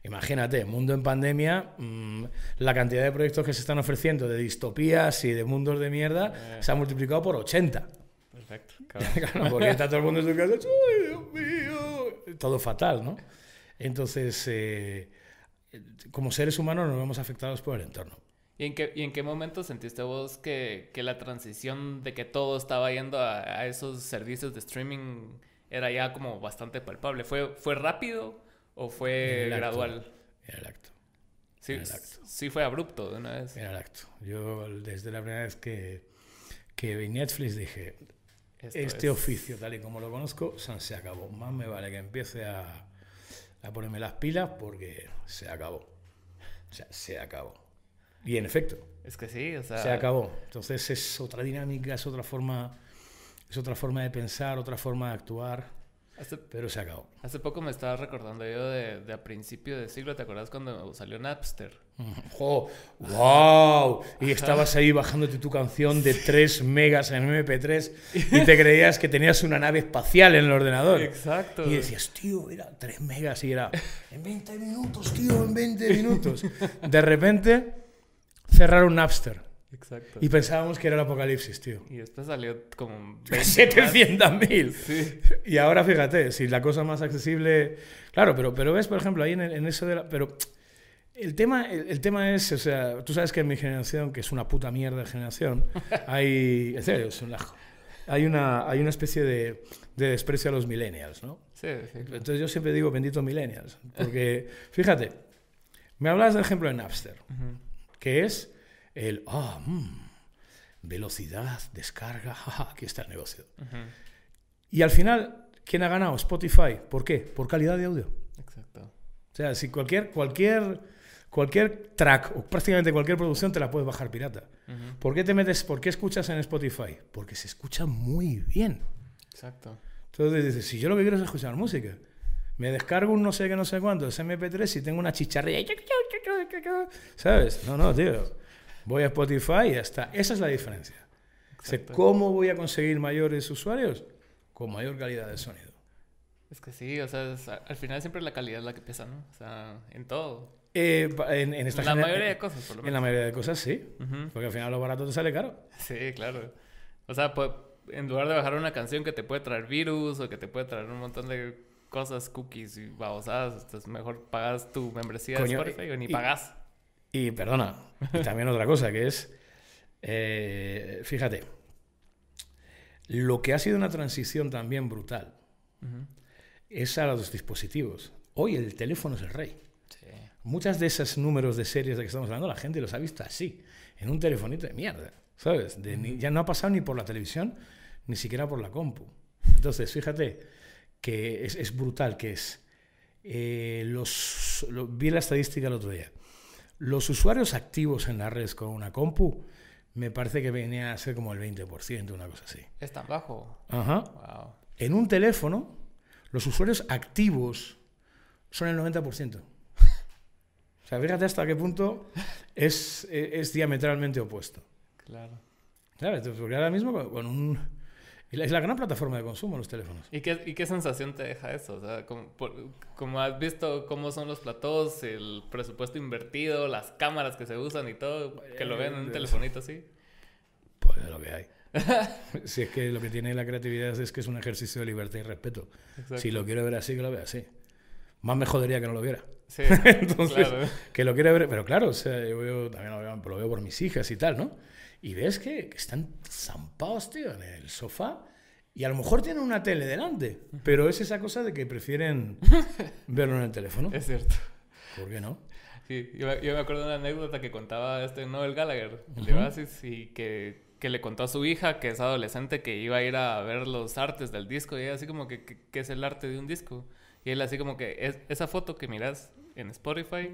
Imagínate, mundo en pandemia, mm, la cantidad de proyectos que se están ofreciendo de distopías y de mundos de mierda eh. se ha multiplicado por 80. Perfecto. Claro. porque está todo el mundo en su casa, ¡ay, Dios mío! Todo fatal, ¿no? Entonces, eh, como seres humanos nos vemos afectados por el entorno. ¿Y en qué, y en qué momento sentiste vos que, que, la transición de que todo estaba yendo a, a, esos servicios de streaming era ya como bastante palpable? ¿Fue, fue rápido? ¿O fue gradual? En el acto. Sí, sí fue abrupto de una vez. En el acto. Yo desde la primera vez que, que vi Netflix dije, este oficio tal y como lo conozco, se acabó. Más me vale que empiece a, a ponerme las pilas porque se acabó. O sea, se acabó. Y en efecto. Es que sí, o sea... Se acabó. Entonces es otra dinámica, es otra forma, es otra forma de pensar, otra forma de actuar pero se acabó. Hace poco me estaba recordando yo de, de, a principio de siglo, ¿te acuerdas cuando salió Napster? ¡Oh! ¡Wow! Y estabas ahí bajándote tu canción de 3 megas en MP3 y te creías que tenías una nave espacial en el ordenador. Exacto. Y decías, tío, era 3 megas y era en 20 minutos, tío, en 20 minutos. De repente cerraron Napster. Exacto. Y pensábamos que era el apocalipsis, tío. Y después salió como 700.000. Sí. Y ahora fíjate, si la cosa más accesible. Claro, pero, pero ves, por ejemplo, ahí en, en eso de la. Pero el tema, el, tema es, o sea, tú sabes que en mi generación, que es una puta mierda de generación, hay. En serio, es un lajo. Hay una, hay una especie de, de desprecio a los millennials, ¿no? Sí, sí. Entonces yo siempre digo bendito millennials. Porque, fíjate, me hablas del ejemplo de Napster, que es el, ah, mm, velocidad, descarga, aquí está el negocio. Y al final, ¿quién ha ganado? Spotify. ¿Por qué? Por calidad de audio. Exacto. O sea, si cualquier, cualquier, cualquier track o prácticamente cualquier producción te la puedes bajar pirata. ¿Por qué te metes, por qué escuchas en Spotify? Porque se escucha muy bien. Exacto. Entonces dices, si yo lo que quiero es escuchar música, me descargo un no sé qué, no sé cuánto, es MP3 y tengo una chicharrilla. ¿Sabes? No, no, tío. Voy a Spotify y ya está. Esa es la diferencia. ¿Cómo voy a conseguir mayores usuarios? Con mayor calidad de sonido. Es que sí, o sea, al final siempre la calidad es la que pesa, ¿no? O sea, en todo. Eh, en, en, esta la mayoría de cosas, por lo menos. En la mayoría de cosas, sí. Porque al final lo barato te sale caro. Sí, claro. O sea, pues, en lugar de bajar una canción que te puede traer virus o que te puede traer un montón de cosas, cookies y babosadas, entonces mejor pagas tu membresía de Spotify o ni pagas. Y perdona, y también otra cosa que es, eh, fíjate, lo que ha sido una transición también brutal es a los dispositivos. Hoy el teléfono es el rey. Muchas de esos números de series de que estamos hablando, la gente los ha visto así, en un telefonito de mierda, ¿sabes? ya no ha pasado ni por la televisión, ni siquiera por la compu. Entonces, fíjate que es, brutal que es. Eh, los, vi la estadística el otro día. Los usuarios activos en la red con una compu me parece que venía a ser como el 20%, una cosa así. ¿Es tan bajo? Ajá. En un teléfono, los usuarios activos son el 90%. O sea, fíjate hasta qué punto es, es, diametralmente opuesto. Claro. Claro, porque ahora mismo con un es la gran plataforma de consumo los teléfonos. ¿Y qué, y qué sensación te deja eso? O sea, como, has visto cómo son los platós, el presupuesto invertido, las cámaras que se usan y todo, que lo ven en un eh, telefonito así. Pues lo que hay. si es que lo que tiene la creatividad es que es un ejercicio de libertad y respeto. Si lo quiero ver así, que lo vea así. Más me jodería que no lo viera. Sí, Entonces, que lo quiero ver, pero claro, o sea, yo también lo veo, lo veo por mis hijas y tal, ¿no? Y ves que, están zampados, tío, en el sofá. Y a lo mejor tienen una tele delante, pero es esa cosa de que prefieren verlo en el teléfono. Es cierto. ¿Por qué no? Sí, yo, me acuerdo de una anécdota que contaba este Noel Gallagher, de Oasis, y que, que, le contó a su hija, que es adolescente, que iba a ir a ver los artes del disco, y ella así como que, ¿qué es el arte de un disco? Y él así como que, es, esa foto que miras en Spotify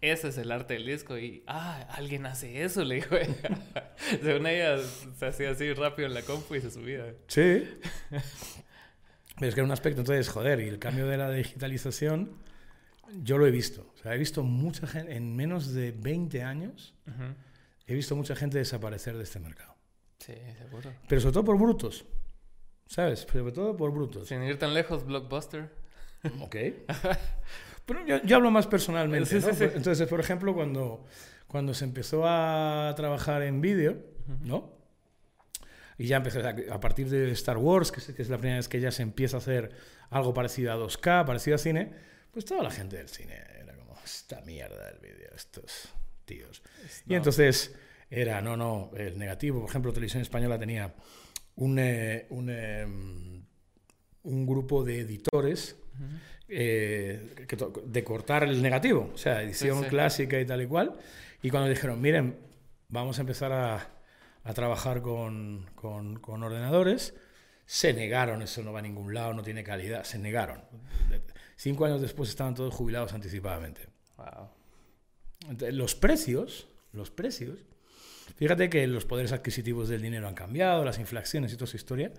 ese es el arte del disco. Y, ah, alguien hace eso, le dijo ella. Según ella, se hacía así rápido en la compu y se subía. Sí. Pero es que era un aspecto, entonces, joder, y el cambio de la digitalización, yo lo he visto. O sea, he visto mucha gente, en menos de 20 años, he visto mucha gente desaparecer de este mercado. Sí, seguro. Pero sobre todo por brutos. ¿Sabes? Sobre todo por brutos. Sin ir tan lejos, Blockbuster. Ok. Pero yo, hablo más personalmente. Entonces, por ejemplo, cuando, cuando se empezó a trabajar en vídeo, ¿no? Y ya empezó a, partir de Star Wars, que es, que es, la primera vez que ya se empieza a hacer algo parecido a 2K, parecido a cine, pues toda la gente del cine era como, esta mierda del vídeo, estos tíos. Y entonces era, no, no, el negativo. Por ejemplo, Televisión Española tenía un, eh, un, em, un grupo de editores eh, de cortar el negativo, o sea, edición clásica y tal y cual. Y cuando dijeron, miren, vamos a empezar a, a trabajar con, con, ordenadores, se negaron, eso no va a ningún lado, no tiene calidad, se negaron. Cinco años después estaban todos jubilados anticipadamente. los precios, los precios, fíjate que los poderes adquisitivos del dinero han cambiado, las inflaciones y toda esa historia,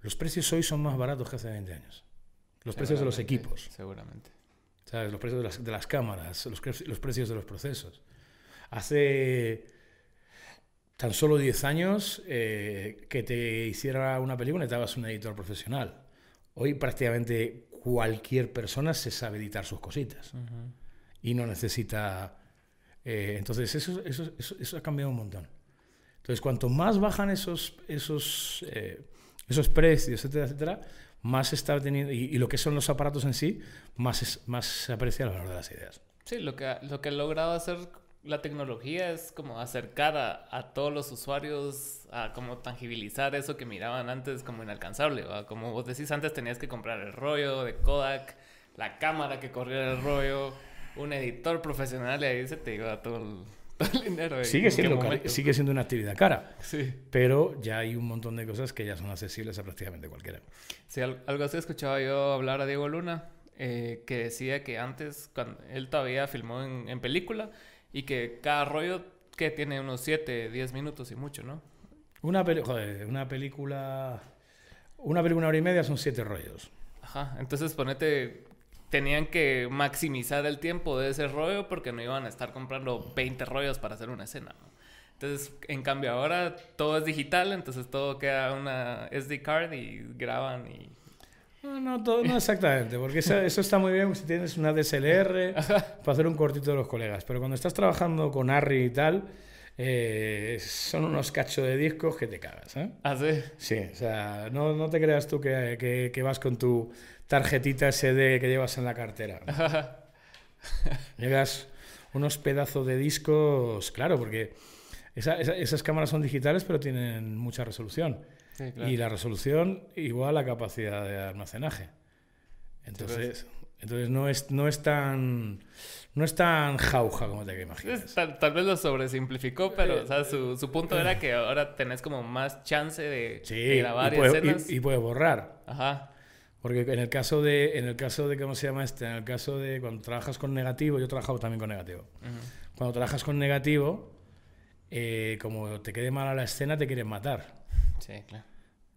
los precios hoy son más baratos que hace 20 años. Los precios de los equipos. Seguramente. ¿Sabes? Los precios de las, de las cámaras, los, los, precios de los procesos. Hace tan solo 10 años eh, que te hiciera una película necesitabas un editor profesional. Hoy prácticamente cualquier persona se sabe editar sus cositas. Y no necesita... Eh, entonces eso, eso, eso, ha cambiado un montón. Entonces cuanto más bajan esos, esos, eh, esos precios, etcétera, etcétera, más está teniendo, y, lo que son los aparatos en sí, más, es, más se aprecia el valor de las ideas. Sí, lo que, lo que ha logrado hacer la tecnología es como acercar a, a, todos los usuarios a como tangibilizar eso que miraban antes como inalcanzable. Como vos decís, antes tenías que comprar el rollo de Kodak, la cámara que corría el rollo, un editor profesional y ahí se te iba todo el sigue, siendo, sigue siendo una actividad cara, sí. pero ya hay un montón de cosas que ya son accesibles a prácticamente cualquiera. Sí, algo así escuchaba yo hablar a Diego Luna, eh, que decía que antes, cuando él todavía filmó en, película, y que cada rollo que tiene unos 7, 10 minutos y mucho, ¿no? Una, joder, una película... Una película, una hora y media son 7 rollos. Ajá, entonces ponete tenían que maximizar el tiempo de ese rollo porque no iban a estar comprando 20 rollos para hacer una escena. Entonces, en cambio ahora todo es digital, entonces todo queda una SD card y graban y... No, no, todo, no exactamente, porque eso, está muy bien si tienes una DSLR para hacer un cortito de los colegas, pero cuando estás trabajando con ARRI y tal, eh, son unos cachos de discos que te cagas. ¿eh? ¿Ah, sí? Sí, o sea, no, no te creas tú que, que, que vas con tu tarjetita SD que llevas en la cartera. Llegas unos pedazos de discos, claro, porque esas cámaras son digitales pero tienen mucha resolución. Y la resolución igual a la capacidad de almacenaje. Entonces, entonces no es, no es tan no es tan jauja como te imaginas. Tal, tal, vez lo sobresimplificó, pero su, su, punto era que ahora tenés como más chance de, grabar y, escenas. Y, y puedes borrar. Ajá. Porque en el caso de, en el caso de, ¿cómo se llama este? En el caso de cuando trabajas con negativo, yo he trabajado también con negativo. Cuando trabajas con negativo, eh, como te quede mala la escena, te quieren matar. Sí, claro.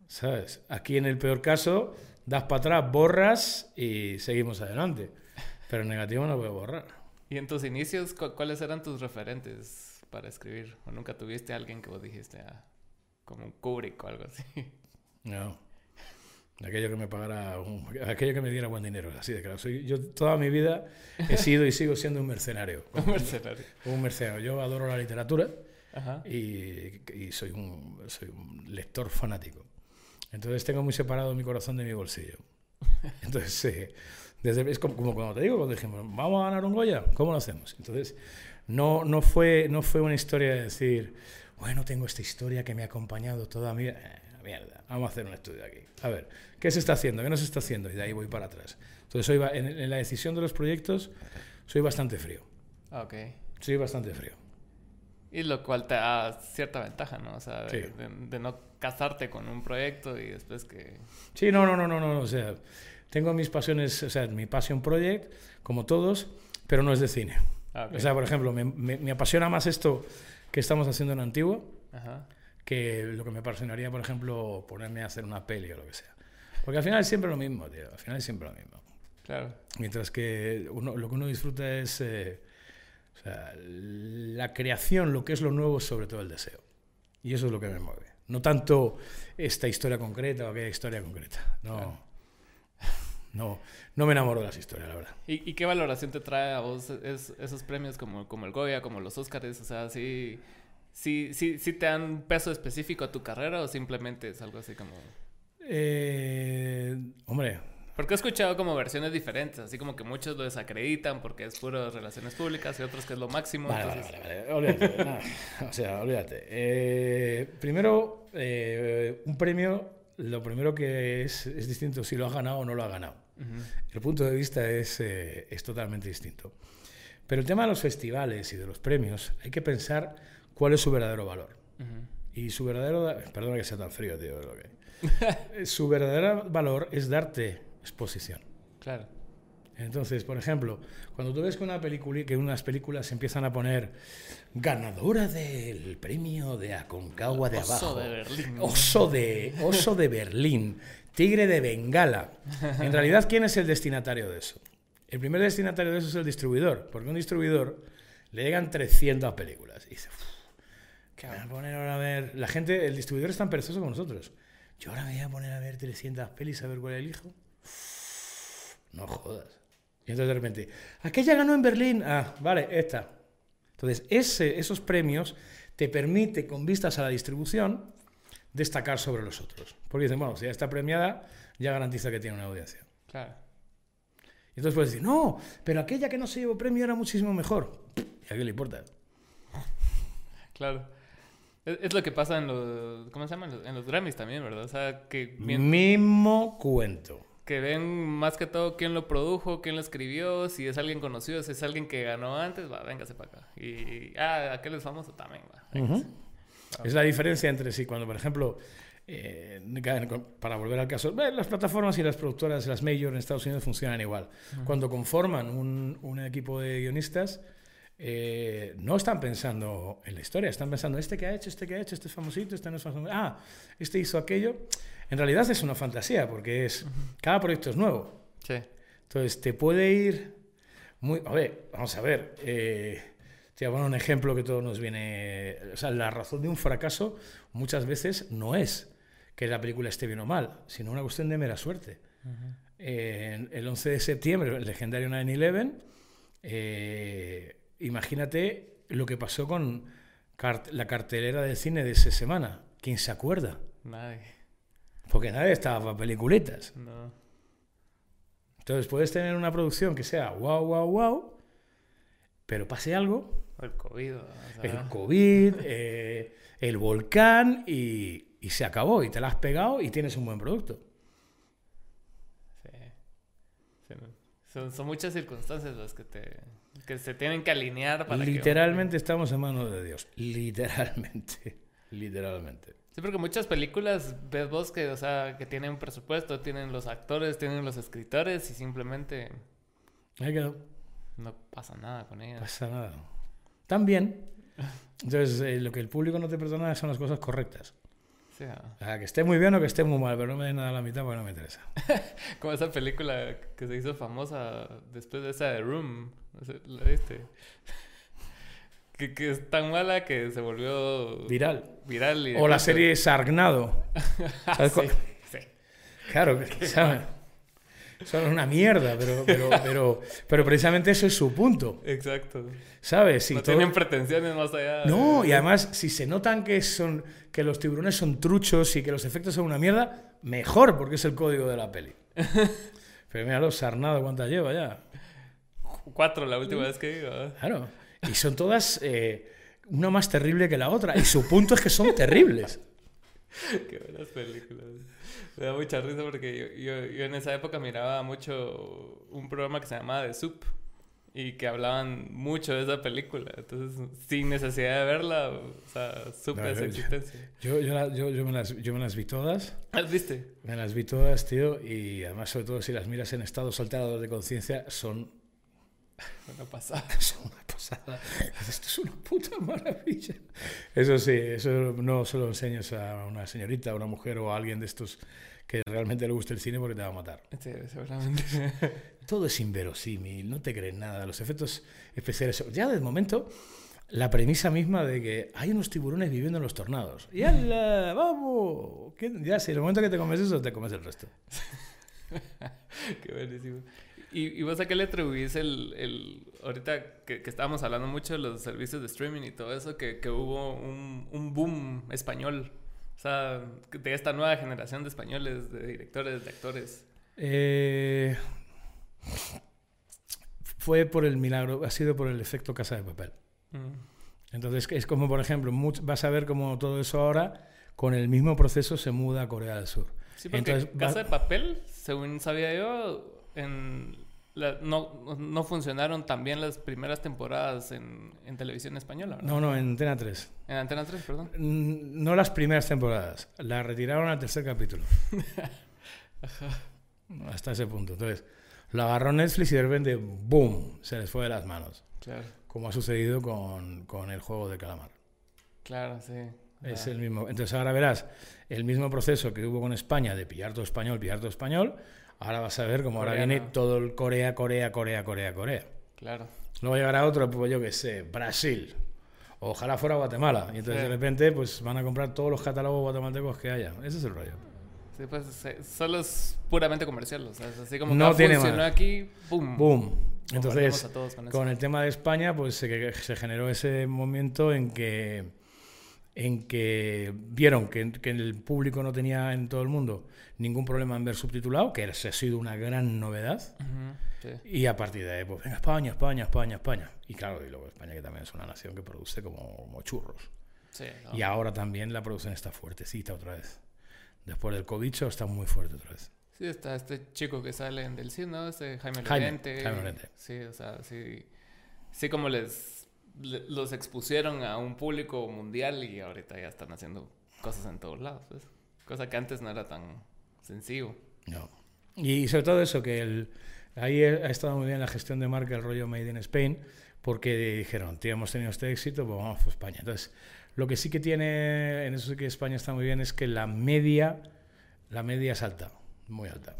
¿Sabes? Aquí en el peor caso, das para atrás, borras y seguimos adelante. Pero en negativo no puedo borrar. ¿Y en tus inicios cuáles eran tus referentes para escribir? ¿O nunca tuviste a alguien que vos dijiste, ah, como un Kubrick o algo así? No. Aquello que me pagara, aquello que me diera buen dinero, así de claro. yo toda mi vida he sido y sigo siendo un mercenario. un mercenario. Un mercenario. Yo adoro la literatura y, y, soy, un, soy un lector fanático. Entonces tengo muy separado mi corazón de mi bolsillo. Entonces, eh, desde, es como, cuando te digo, cuando dijimos, vamos a ganar un Goya, ¿cómo lo hacemos? Entonces, no, no, fue, no fue una historia de decir, bueno, tengo esta historia que me ha acompañado toda mi vida. Mierda, vamos a hacer un estudio aquí. A ver, ¿qué se está haciendo? ¿Qué no se está haciendo? Y de ahí voy para atrás. Entonces, soy, en, la decisión de los proyectos, soy bastante frío. Ok. Soy bastante frío. Y lo cual te da cierta ventaja, ¿no? O sea, de, no casarte con un proyecto y después que... Sí, no, no, no, no, no, o sea, tengo mis pasiones, o sea, mi passion project, como todos, pero no es de cine. Ah, o sea, por ejemplo, me, me, apasiona más esto que estamos haciendo en Antigua que lo que me apasionaría, por ejemplo, ponerme a hacer una peli o lo que sea. Porque al final es siempre lo mismo, tío, al final es siempre lo mismo. Claro. Mientras que uno, lo que uno disfruta es... Eh, o sea, la creación, lo que es lo nuevo, sobre todo el deseo. Y eso es lo que me mueve. No tanto esta historia concreta o aquella historia concreta. No, no, no me enamoro de las historias, la verdad. ¿Y, qué valoración te trae a vos esos premios como, como el Goya, como los Oscars? O sea, ¿sí, sí, sí, sí te dan peso específico a tu carrera o simplemente es algo así como...? Eh, hombre, porque he escuchado como versiones diferentes, así como que muchos lo desacreditan porque es puro relaciones públicas y otros que es lo máximo. Vale, vale, vale, olvídate. O sea, olvídate. Eh, primero, eh, un premio, lo primero que es, es distinto si lo ha ganado o no lo ha ganado. El punto de vista es, eh, es totalmente distinto. Pero el tema de los festivales y de los premios, hay que pensar cuál es su verdadero valor. Y su verdadero... Perdona que sea tan frío, tío. su verdadero valor es darte exposición. Claro. Entonces, por ejemplo, cuando tú ves que, una película, que unas películas empiezan a poner ganadora del premio de Aconcagua de Oso abajo, de Berlín. Oso de, oso de Berlín, Tigre de Bengala. En realidad, ¿quién es el destinatario de eso? El primer destinatario de eso es el distribuidor, porque un distribuidor le llegan 300 películas y dice, ¿qué van a poner ahora a ver? La gente, el distribuidor es tan perezoso como nosotros. Yo ahora me voy a poner a ver 300 pelis a ver cuál elijo. No jodas. Y entonces de repente, aquella ganó en Berlín. Ah, vale, esta. Entonces, ese, esos premios te permite, con vistas a la distribución, destacar sobre los otros. Porque dicen, bueno, si ya está premiada, ya garantiza que tiene una audiencia. Claro. Y entonces puedes decir, no, pero aquella que no se llevó premio era muchísimo mejor. ¿Y a qué le importa? Claro. Es, lo que pasa en los, ¿cómo se llama? En los, Grammys también, ¿verdad? O sea, que... Mismo cuento que ven más que todo quién lo produjo, quién lo escribió, si es alguien conocido, si es alguien que ganó antes, va, véngase para acá. Y, ah, aquel es famoso también, va. Es la diferencia entre sí, cuando, por ejemplo, eh, para volver al caso, las plataformas y las productoras, las major en Estados Unidos funcionan igual. Cuando conforman un, un, equipo de guionistas, eh, no están pensando en la historia, están pensando, este que ha hecho, este que ha hecho, este es famosito, este no es famosito, ah, este hizo aquello. En realidad es una fantasía, porque es cada proyecto es nuevo. Sí. Entonces te puede ir muy... A ver, vamos a ver. Eh, te voy a poner un ejemplo que todo nos viene... O sea, la razón de un fracaso muchas veces no es que la película esté bien o mal, sino una cuestión de mera suerte. el 11 de septiembre, el legendario 9-11, eh, imagínate lo que pasó con la cartelera de cine de esa semana. ¿Quién se acuerda? Nadie. Porque nadie estaba para peliculitas. No. Entonces puedes tener una producción que sea wow, wow, wow, pero pase algo. El COVID. El COVID, eh, el volcán y, se acabó. Y te la has pegado y tienes un buen producto. Sí. Son, muchas circunstancias las que, te, que se tienen que alinear para Literalmente estamos en manos de Dios. Literalmente. Literalmente. Sí, porque muchas películas ves vos que, o sea, que tienen un presupuesto, tienen los actores, tienen los escritores y simplemente... Ahí quedó. No pasa nada con ellas. Pasa nada. También. Entonces, eh, lo que el público no te perdona son las cosas correctas. Que esté muy bien o que esté muy mal, pero no me den nada a la mitad porque no me interesa. Como esa película que se hizo famosa después de esa de Room. ¿La viste? Que, que, es tan mala que se volvió viral. Viral. o la serie Sargnado. ¿Sabes sí, sí. Claro, ¿sabes? Son una mierda, pero, pero, pero, pero precisamente eso es su punto. Exacto. ¿Sabes? Si no tienen pretensiones más allá. No, y además, si se notan que, son, que los tiburones son truchos y que los efectos son una mierda, mejor, porque es el código de la peli. pero mira, los Sarnado, ¿cuántas lleva ya? Cuatro la última vez que iba. ¿eh? Claro. Y son todas eh, una más terrible que la otra. Y su punto es que son terribles. Qué buenas películas. Me da mucha risa porque yo, yo, en esa época miraba mucho un programa que se llamaba The Soup y que hablaban mucho de esa película. Entonces, sin necesidad de verla, o sea, supe esa existencia. Yo, yo, yo, yo, me las, yo me las vi todas. ¿Las viste? Me las vi todas, tío, y además, sobre todo si las miras en estado soltero de conciencia, son una pasada. Es una pasada. Esto es una puta maravilla. Eso sí, eso no se lo enseñas a una señorita, a una mujer o a alguien de estos que realmente le guste el cine porque te va a matar. Sí, seguramente. Todo es inverosímil, no te crees nada. Los efectos especiales. Ya de momento, la premisa misma de que hay unos tiburones viviendo en los tornados. ¡Y ¡Vamos! Ya, si el momento que te comes eso, te comes el resto. Qué buenísimo. ¿Y, vos a qué le atribuís el, el ahorita que, que, estábamos hablando mucho de los servicios de streaming y todo eso, que, que hubo un, un, boom español? O sea, de esta nueva generación de españoles, de directores, de actores. Eh, fue por el milagro, ha sido por el efecto Casa de Papel. Mm. Entonces, es como, por ejemplo, vas a ver cómo todo eso ahora, con el mismo proceso, se muda a Corea del Sur. Sí, porque Entonces, Casa de Papel, según sabía yo, no, no, funcionaron tan bien las primeras temporadas en, en televisión española. ¿no? no, en Antena 3. En Antena 3, perdón. No las primeras temporadas, la retiraron al tercer capítulo. Hasta ese punto. Entonces, lo agarró Netflix y de repente, ¡boom! Se les fue de las manos. Claro. Como ha sucedido con, con el juego de calamar. Claro, sí. Es el mismo. Entonces ahora verás el mismo proceso que hubo con España de pillar todo español, pillar todo español Ahora vas a ver cómo ahora viene todo el Corea, Corea, Corea, Corea, Corea. Claro. Luego llegará otro, pues yo qué sé, Brasil. Ojalá fuera Guatemala. Y entonces de repente pues van a comprar todos los catálogos guatemaltecos que haya. Ese es el rollo. Sí, pues solo es puramente comercial. O sea, es así como no que tiene funcionó aquí, ¡boom! ¡Boom! Entonces, con, el tema de España, pues se, se generó ese momento en que en que vieron que, que, el público no tenía en todo el mundo ningún problema en ver subtitulado, que ha sido una gran novedad. Y a partir de ahí, pues venga, España, España, España, España. Y claro, y luego España que también es una nación que produce como, churros. Y ahora también la producción está fuertecita otra vez. Después del COVID está muy fuerte otra vez. Sí, está este chico que sale en Del Cine, ¿no? Este Jaime Lorente. Jaime Lorente. Sí, o sea, sí. Sí, como les los expusieron a un público mundial y ahorita ya están haciendo cosas en todos lados. Pues. Cosa que antes no era tan sencillo. No. Y sobre todo eso, que el, ahí ha estado muy bien la gestión de marca, el rollo Made in Spain, porque dijeron, tío, hemos tenido este éxito, pues vamos a España. Entonces, lo que sí que tiene, en eso sí que España está muy bien, es que la media, la media es alta, muy alta.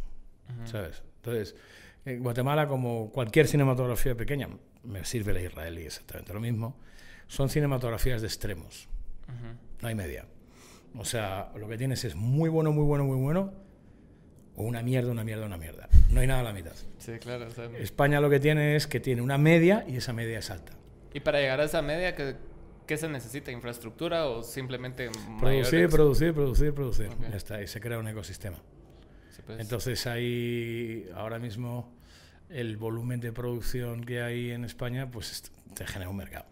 ¿Sabes? Entonces, en Guatemala, como cualquier cinematografía pequeña, me sirve la israelí exactamente lo mismo, son cinematografías de extremos. No hay media. O sea, lo que tienes es muy bueno, muy bueno, muy bueno, o una mierda, una mierda, una mierda. No hay nada a la mitad. Sí, claro. España lo que tiene es que tiene una media y esa media es alta. ¿Y para llegar a esa media, qué, qué se necesita? ¿Infraestructura o simplemente Producir, producir, producir, producir. Ya está, y se crea un ecosistema. Pues. Entonces ahí, ahora mismo el volumen de producción que hay en España, pues te genera un mercado.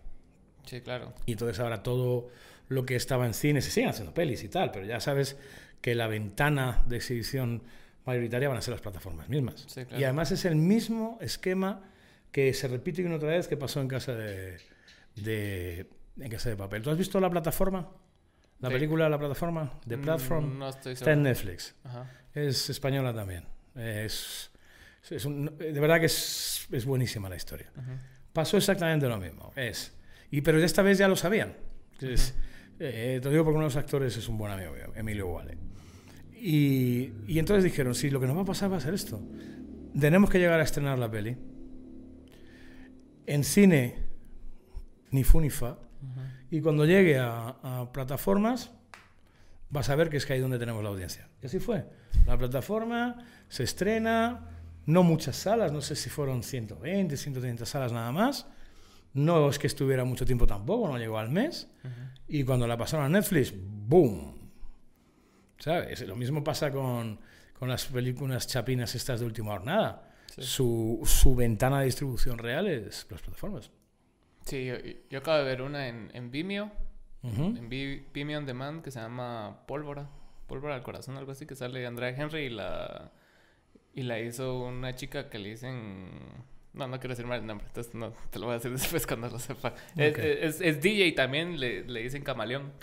Sí, claro. Y entonces ahora todo lo que estaba en cine se siguen haciendo pelis y tal, pero ya sabes que la ventana de exhibición mayoritaria van a ser las plataformas mismas. Sí, claro. Y además es el mismo esquema que se repite una otra vez que pasó en casa de, de en casa de papel. ¿Tú has visto la plataforma? La película de la plataforma, de mm, Platform, no estoy está en Netflix. Es española también. Es de verdad que es, es buenísima la historia. Pasó exactamente lo mismo. Es, y, pero esta vez ya lo sabían. Eh, te digo porque uno de los actores es un buen amigo Emilio Wale. Y, y entonces dijeron, sí, lo que nos va a pasar va a ser esto. Tenemos que llegar a estrenar la peli. En cine, ni fu ni fa. Y cuando llegue a, a, plataformas, vas a ver que es que ahí donde tenemos la audiencia. Y así fue. La plataforma se estrena, no muchas salas, no sé si fueron 120, 130 salas nada más. No es que estuviera mucho tiempo tampoco, no llegó al mes. Y cuando la pasaron a Netflix, ¡boom! ¿Sabes? Lo mismo pasa con, con las películas chapinas estas de última jornada. Su, su, ventana de distribución real es las plataformas. Sí, yo, acabo de ver una en, en Vimeo, en Vimeo On Demand, que se llama Pólvora. Pólvora al corazón, algo así, que sale Andrea Henry y la, y la hizo una chica que le dicen... No, no quiero decir mal el nombre, entonces no, te lo voy a decir después cuando lo sepa. Es, es, DJ también, le, le dicen camaleón.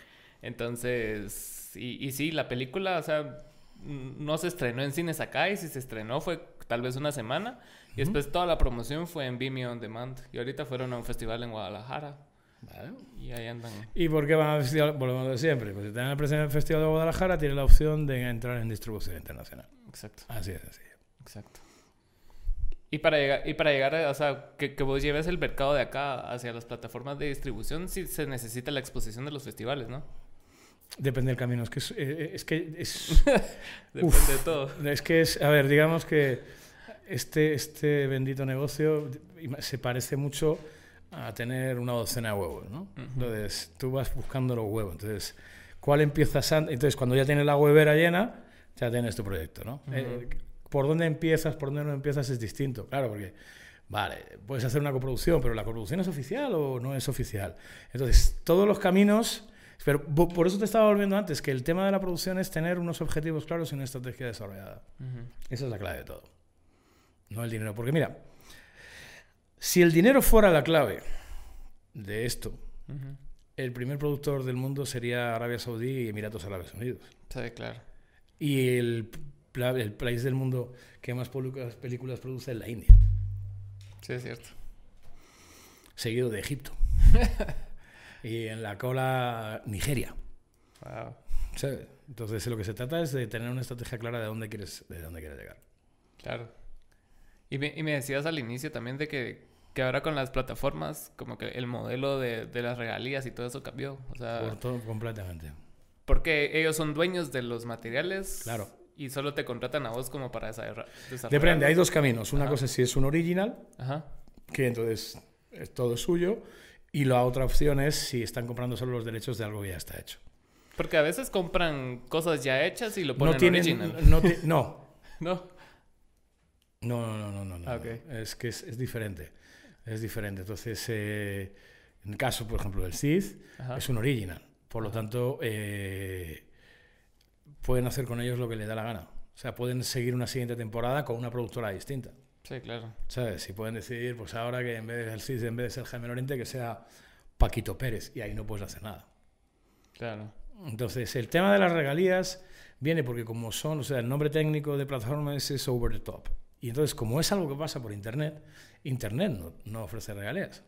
Entonces, y, y sí, la película, o sea, no se estrenó en cines acá y si se estrenó fue tal vez una semana y después toda la promoción fue en Vimeo On Demand y ahorita fueron a un festival en Guadalajara. Y ahí andan. ¿Y por qué van al festival? Volvemos de siempre. Pues si tienen el el Festival de Guadalajara, tiene la opción de entrar en distribución internacional. Exacto. Así es, así. Exacto. Y para llegar, y para llegar o sea, que, que, vos lleves el mercado de acá hacia las plataformas de distribución, sí se necesita la exposición de los festivales, ¿no? Depende del camino. Es que es, eh, es que es. Depende de todo. Es que es. A ver, digamos que este, este bendito negocio se parece mucho a tener una docena de huevos, ¿no? Entonces, tú vas buscando los huevos. Entonces, ¿cuál empiezas antes? Entonces, cuando ya tienes la huevera llena, ya tienes tu proyecto, ¿no? Eh, por dónde empiezas, por dónde no empiezas es distinto, claro, porque, vale, puedes hacer una coproducción, pero ¿la coproducción es oficial o no es oficial? Entonces, todos los caminos pero por eso te estaba volviendo antes, que el tema de la producción es tener unos objetivos claros y una estrategia desarrollada. Esa es la clave de todo. No el dinero. Porque mira, si el dinero fuera la clave de esto, el primer productor del mundo sería Arabia Saudí y Emiratos Árabes Unidos. Sí, claro. Y el, el país del mundo que más películas produce es la India. Sí, es cierto. Seguido de Egipto. y en la cola Nigeria. Wow. Entonces lo que se trata es de tener una estrategia clara de dónde quieres, de dónde quieres llegar. Claro. Y me, y me decías al inicio también de que, que, ahora con las plataformas, como que el modelo de, de las regalías y todo eso cambió. O sea, Por todo, completamente. Porque ellos son dueños de los materiales. Claro. Y solo te contratan a vos como para desarrollar. Depende, hay dos caminos. Una cosa es si es un original, Ajá. que entonces es todo suyo. Y la otra opción es si están comprando solo los derechos de algo que ya está hecho. Porque a veces compran cosas ya hechas y lo ponen no tienen, original. No, no. no. No, no, no, no, no. Ah, okay. Es que es, es, diferente. Es diferente. Entonces, eh, en el caso, por ejemplo, del Sith, es un original. Por lo tanto, eh, pueden hacer con ellos lo que les da la gana. O sea, pueden seguir una siguiente temporada con una productora distinta. Sí, claro. ¿Sabes? Si pueden decidir, pues ahora que en vez del CIS, en vez de ser Jaime Lorente, que sea Paquito Pérez, y ahí no puedes hacer nada. Claro. Entonces, el tema de las regalías viene porque como son, o sea, el nombre técnico de plataforma es, over the top. Y entonces, como es algo que pasa por Internet, Internet no, no ofrece regalías.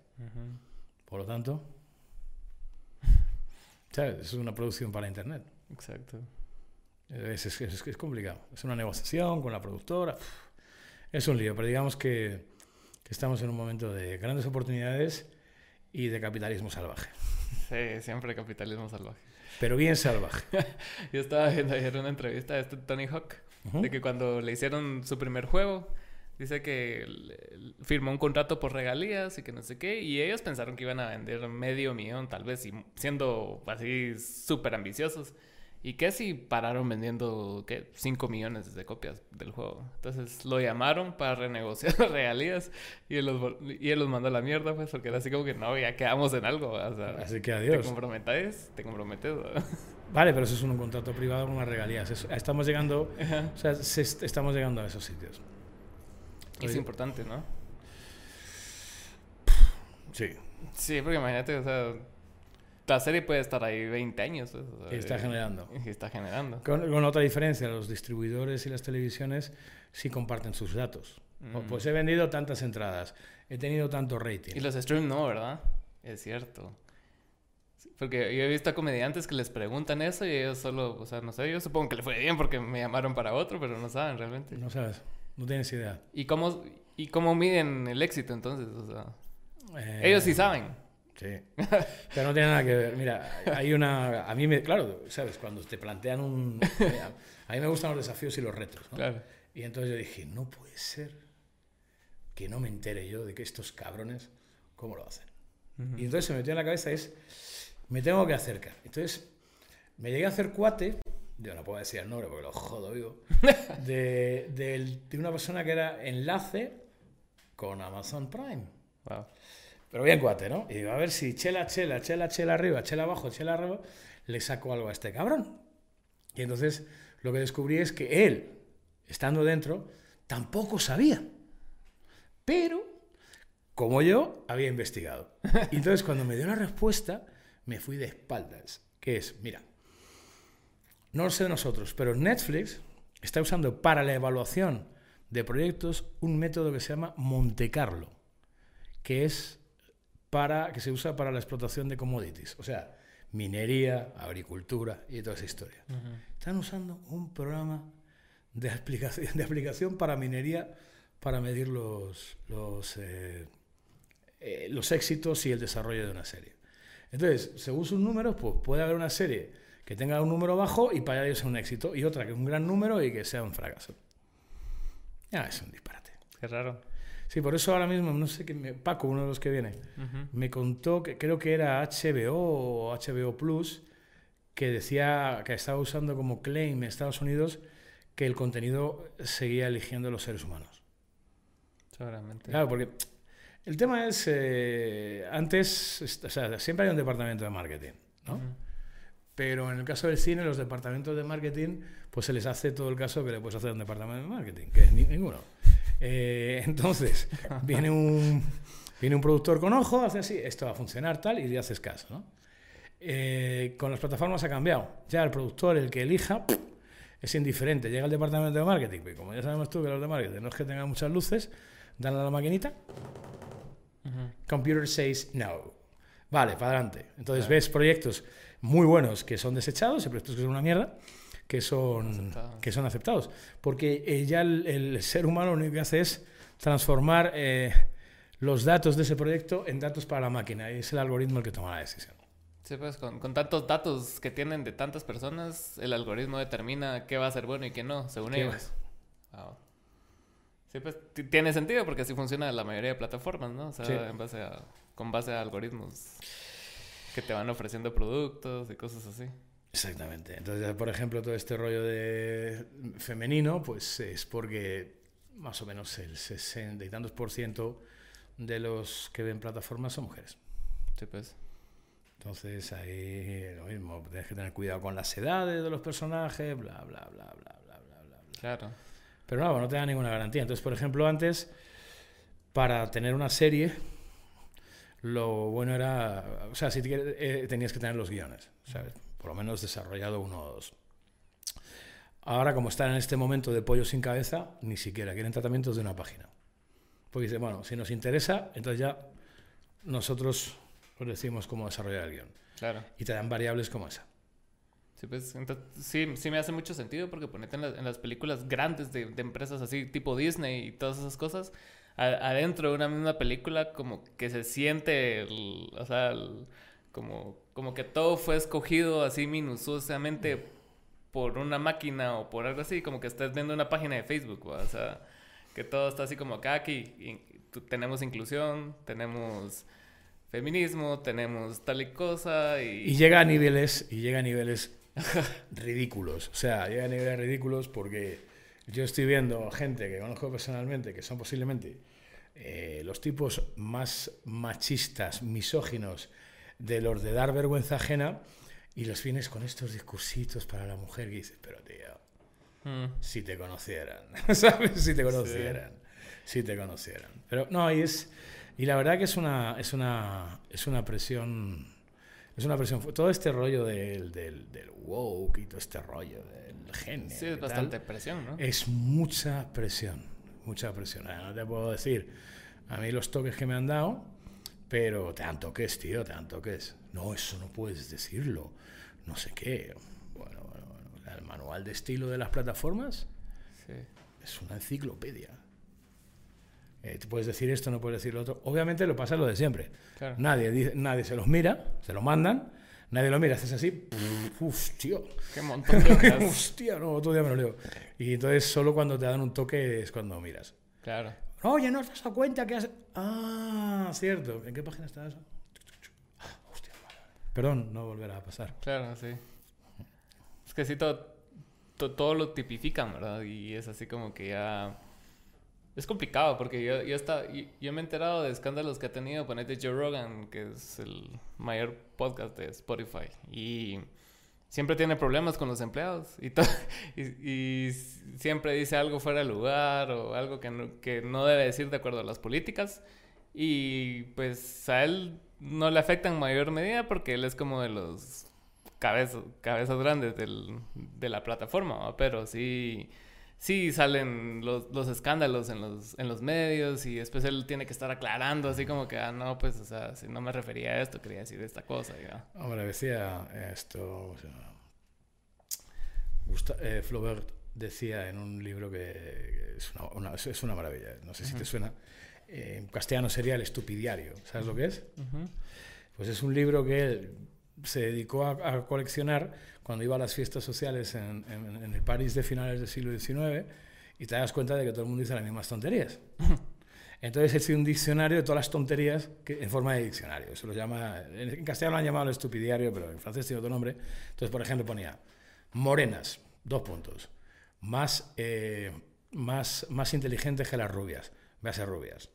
Por lo tanto, ¿sabes? Es una producción para Internet. Exacto. Es, es, es, es complicado. Es una negociación con la productora es un lío, pero digamos que, estamos en un momento de grandes oportunidades y de capitalismo salvaje. Sí, siempre capitalismo salvaje. Pero bien salvaje. Yo estaba viendo ayer una entrevista de este Tony Hawk, de que cuando le hicieron su primer juego, dice que firmó un contrato por regalías y que no sé qué, y ellos pensaron que iban a vender medio millón tal vez, y siendo así súper ambiciosos. ¿Y qué si pararon vendiendo, qué, 5 millones de copias del juego? Entonces lo llamaron para renegociar las regalías y él, los, y él los mandó a la mierda, pues, porque era así como que no, ya quedamos en algo. O sea, así que adiós. ¿Te comprometes? Te comprometes. Vale, pero eso es un contrato privado con unas regalías. estamos llegando, o sea, estamos llegando a esos sitios. es importante, ¿no? Sí. Sí, porque imagínate, o sea la serie puede estar ahí 20 años. Pues, y está generando. Y está generando. Con, otra diferencia, los distribuidores y las televisiones sí comparten sus datos. Pues he vendido tantas entradas, he tenido tanto rating. Y los streams no, ¿verdad? Es cierto. Porque yo he visto a comediantes que les preguntan eso y ellos solo, o sea, no sé, yo supongo que le fue bien porque me llamaron para otro, pero no saben realmente. No sabes, no tienes idea. ¿Y cómo, y cómo miden el éxito entonces? O sea, eh, ellos sí saben. Sí. Pero no tiene nada que ver. Mira, hay una. A mí me. Claro, ¿sabes? Cuando te plantean un. A mí me gustan los desafíos y los retos, ¿no? Claro. Y entonces yo dije, no puede ser que no me entere yo de que estos cabrones, ¿cómo lo hacen? Y entonces se me metió en la cabeza es, me tengo que acercar. Entonces me llegué a hacer cuate, yo no puedo decir el nombre porque lo jodo vivo, de, de, una persona que era enlace con Amazon Prime. Pero bien cuate, ¿no? Y digo, a ver si chela, chela, chela, chela arriba, chela abajo, chela arriba, le saco algo a este cabrón. Y entonces lo que descubrí es que él, estando dentro, tampoco sabía. Pero, como yo, había investigado. Y entonces cuando me dio la respuesta, me fui de espaldas. Que es, mira, no lo sé de nosotros, pero Netflix está usando para la evaluación de proyectos un método que se llama Monte Carlo, que es para que se usa para la explotación de commodities, o sea, minería, agricultura y toda esa historia. Están usando un programa de aplicación, de aplicación para minería para medir los, los, eh, eh, los éxitos y el desarrollo de una serie. Entonces, según sus números, pues puede haber una serie que tenga un número bajo y para ellos sea un éxito, y otra que es un gran número y que sea un fracaso. Ya, es un disparate. Qué raro. Sí, por eso ahora mismo, no sé qué, Paco, uno de los que viene, me contó que creo que era HBO o HBO Plus, que decía que estaba usando como claim en Estados Unidos que el contenido seguía eligiendo los seres humanos. Seguramente. Claro, porque el tema es, eh, antes, o sea, siempre hay un departamento de marketing, ¿no? Pero en el caso del cine, los departamentos de marketing, pues se les hace todo el caso que le puedes hacer a un departamento de marketing, que es ninguno. Eh, entonces, viene un, viene un productor con ojo, hace así, esto va a funcionar tal, y le haces caso, ¿no? Eh, con las plataformas ha cambiado. Ya el productor, el que elija, es indiferente. Llega el departamento de marketing, y como ya sabemos tú que los de marketing no es que tengan muchas luces, dan a la maquinita. Computer says no. Vale, para adelante. Entonces ves proyectos muy buenos que son desechados y proyectos que son una mierda que son, que son aceptados. Porque eh, ya el, ser humano lo único que hace es transformar eh, los datos de ese proyecto en datos para la máquina y es el algoritmo el que toma la decisión. Sí, pues con, con, tantos datos que tienen de tantas personas, el algoritmo determina qué va a ser bueno y qué no, según ellos. Sí, pues tiene sentido porque así funciona la mayoría de plataformas, ¿no? O sea, en base a, con base a algoritmos que te van ofreciendo productos y cosas así. Exactamente. Entonces, por ejemplo, todo este rollo de femenino, pues es porque más o menos el 60 y tantos por ciento de los que ven plataformas son mujeres. Sí, pues. Entonces ahí lo mismo, tienes que tener cuidado con las edades de los personajes, bla, bla, bla, bla, bla, bla, bla. Claro. Pero no, no te da ninguna garantía. Entonces, por ejemplo, antes, para tener una serie, lo bueno era, o sea, si eh, tenías que tener los guiones, ¿sabes? Por lo menos desarrollado uno o dos. Ahora, como están en este momento de pollo sin cabeza, ni siquiera quieren tratamientos de una página. Porque dice, bueno, si nos interesa, entonces ya nosotros os decimos cómo desarrollar el guion. Claro. Y te dan variables como esa. Sí, pues, sí, sí me hace mucho sentido porque ponete en, las películas grandes de, empresas así, tipo Disney y todas esas cosas, adentro de una misma película como que se siente, o sea, como, como que todo fue escogido así minuciosamente por una máquina o por algo así, como que estás viendo una página de Facebook, o sea, que todo está así como acá, aquí tenemos inclusión, tenemos feminismo, tenemos tal y cosa y... Y llega a niveles, y llega a niveles ridículos. O sea, llega a niveles ridículos porque yo estoy viendo gente que conozco personalmente que son posiblemente eh, los tipos más machistas, misóginos de los de dar vergüenza ajena y los vienes con estos discursitos para la mujer y dices, pero tío, hmm. si te conocieran, ¿sabes? Si te conocieran, si te conocieran. Pero no, y es... Y la verdad que es una, es una, es una presión. Es una presión. Todo este rollo del, del, del woke y todo este rollo del género. Sí, es bastante presión, ¿no? Es mucha presión. Mucha presión. No te puedo decir. A mí los toques que me han dado Pero te dan toques, tío, te dan toques. No, eso no puedes decirlo. No sé qué. Bueno, bueno, el manual de estilo de las plataformas es una enciclopedia. Eh, puedes decir esto, no puedes decir lo otro. Obviamente lo pasa lo de siempre. Nadie, nadie se los mira, se lo mandan, nadie lo mira, haces así, uff, tío. Qué montón de Hostia, no, otro día me lo leo. Y entonces solo cuando te dan un toque es cuando miras. Claro. Oye, ¿no has dado cuenta que has...? Ah, cierto. ¿En qué página está eso? Hostia, Perdón, no volverá a pasar. Claro, sí. Es que sí, todo, todo, lo tipifican, ¿verdad? Y es así como que ya... Es complicado porque yo, yo, está, yo, me he enterado de escándalos que ha tenido, ponete Joe Rogan, que es el mayor podcast de Spotify. Y siempre tiene problemas con los empleados y, y, siempre dice algo fuera de lugar o algo que no, que no debe decir de acuerdo a las políticas. Y pues a él no le afecta en mayor medida porque él es como de los cabezas, cabezas grandes del, de la plataforma, pero sí, sí salen los, los, escándalos en los, en los medios y después él tiene que estar aclarando así como que, ah, no, pues, o sea, si no me refería a esto, quería decir esta cosa. ¿ya? Hombre, decía esto, o sea, eh, Flaubert decía en un libro que es una, es una maravilla, no sé si te suena, eh, en castellano sería El Estupidiario, ¿sabes lo que es? Pues es un libro que él se dedicó a, coleccionar cuando iba a las fiestas sociales en, el París de finales del siglo XIX y te das cuenta de que todo el mundo dice las mismas tonterías. Entonces hice un diccionario de todas las tonterías que, en forma de diccionario. Eso lo llama, en castellano lo han llamado el estupidiario, pero en francés tiene otro nombre. Entonces, por ejemplo, ponía morenas, dos puntos. Más, eh, más, más inteligentes que las rubias, véase rubias.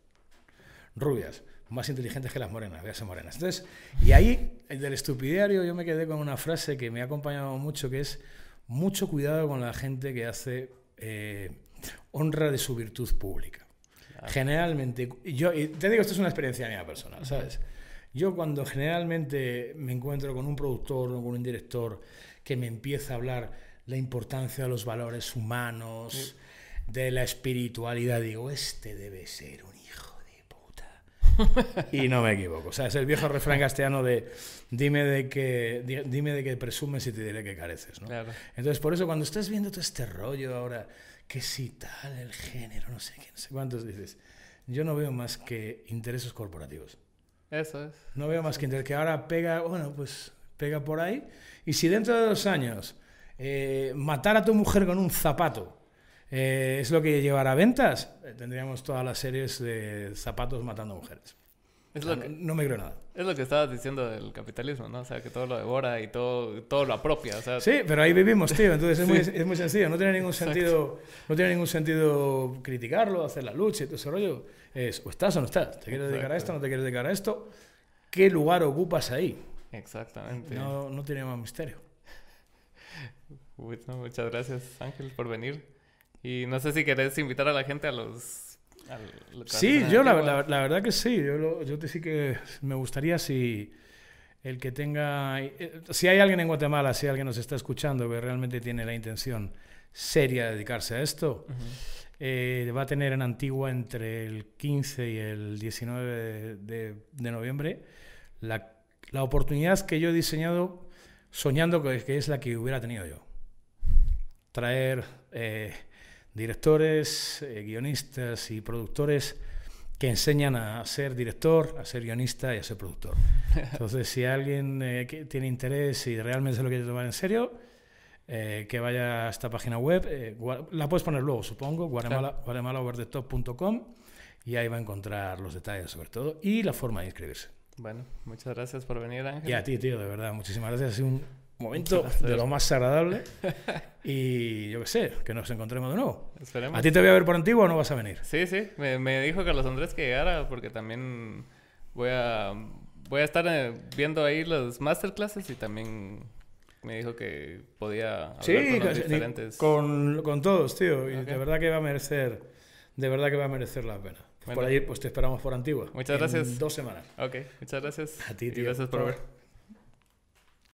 Rubias, más inteligentes que las morenas, véase morenas. Entonces, y ahí, el del estupidiario, yo me quedé con una frase que me ha acompañado mucho, que es mucho cuidado con la gente que hace eh, honra de su virtud pública. Generalmente, yo y te digo, esto es una experiencia mía personal, ¿sabes? Yo cuando generalmente me encuentro con un productor o con un director que me empieza a hablar la importancia de los valores humanos, de la espiritualidad, digo, este debe ser un. Y no me equivoco. O sea, es el viejo refrán castellano de dime de qué, dime de qué presumes y te diré que careces. ¿no? Entonces, por eso cuando estás viendo todo este rollo ahora, que si tal, el género, no sé qué, no sé cuántos, dices, yo no veo más que intereses corporativos. Eso es. No veo más que intereses que ahora pega, bueno, pues pega por ahí. Y si dentro de dos años eh, matar a tu mujer con un zapato eh, es lo que llevará a ventas, eh, tendríamos todas las series de zapatos matando mujeres. Es lo que, no me creo nada. Es lo que estabas diciendo del capitalismo, ¿no? O sea, que todo lo devora y todo, todo lo apropia. O sea, sí, pero ahí vivimos, tío. Entonces es, muy, es muy sencillo. No tiene ningún sentido, no tiene ningún sentido criticarlo, hacer la lucha y todo ese rollo. Es o estás o no estás. ¿Te quieres dedicar a esto o no te quieres dedicar a esto? ¿Qué lugar ocupas ahí? Exactamente. No, no tiene más misterio. muchas gracias, Ángel, por venir. Y no sé si querés invitar a la gente a los... sí, yo la, la, verdad que sí. Yo, yo te sí que me gustaría si el que tenga... Eh, si hay alguien en Guatemala, si alguien nos está escuchando que realmente tiene la intención seria de dedicarse a esto, eh, va a tener en Antigua entre el 15 y el 19 de, de, de noviembre la la oportunidad que yo he diseñado soñando que, es la que hubiera tenido yo. Traer eh, directores, eh, guionistas y productores que enseñan a ser director, a ser guionista y a ser productor. Entonces, si alguien eh, tiene interés y realmente se lo quiere tomar en serio, que vaya a esta página web. la puedes poner luego, supongo, guatemala, y ahí va a encontrar los detalles sobre todo y la forma de inscribirse. Bueno, muchas gracias por venir, Ángel. Y a ti, tío, de verdad, muchísimas gracias. Ha sido un momento de lo más agradable. y yo qué sé, que nos encontremos de nuevo. Esperemos. ¿A ti te voy a ver por antiguo o no vas a venir? Sí, sí. Me, me dijo Carlos Andrés que llegara porque también voy a, voy a estar eh, viendo ahí los masterclasses y también me dijo que podía hablar sí, con los diferentes. Con, con todos, tío. Y de verdad que va a merecer, de verdad que va a merecer la pena. Por ahí, pues te esperamos por Antigua. Muchas gracias. dos semanas. Ok, muchas gracias. A ti, tío. Y gracias por ver.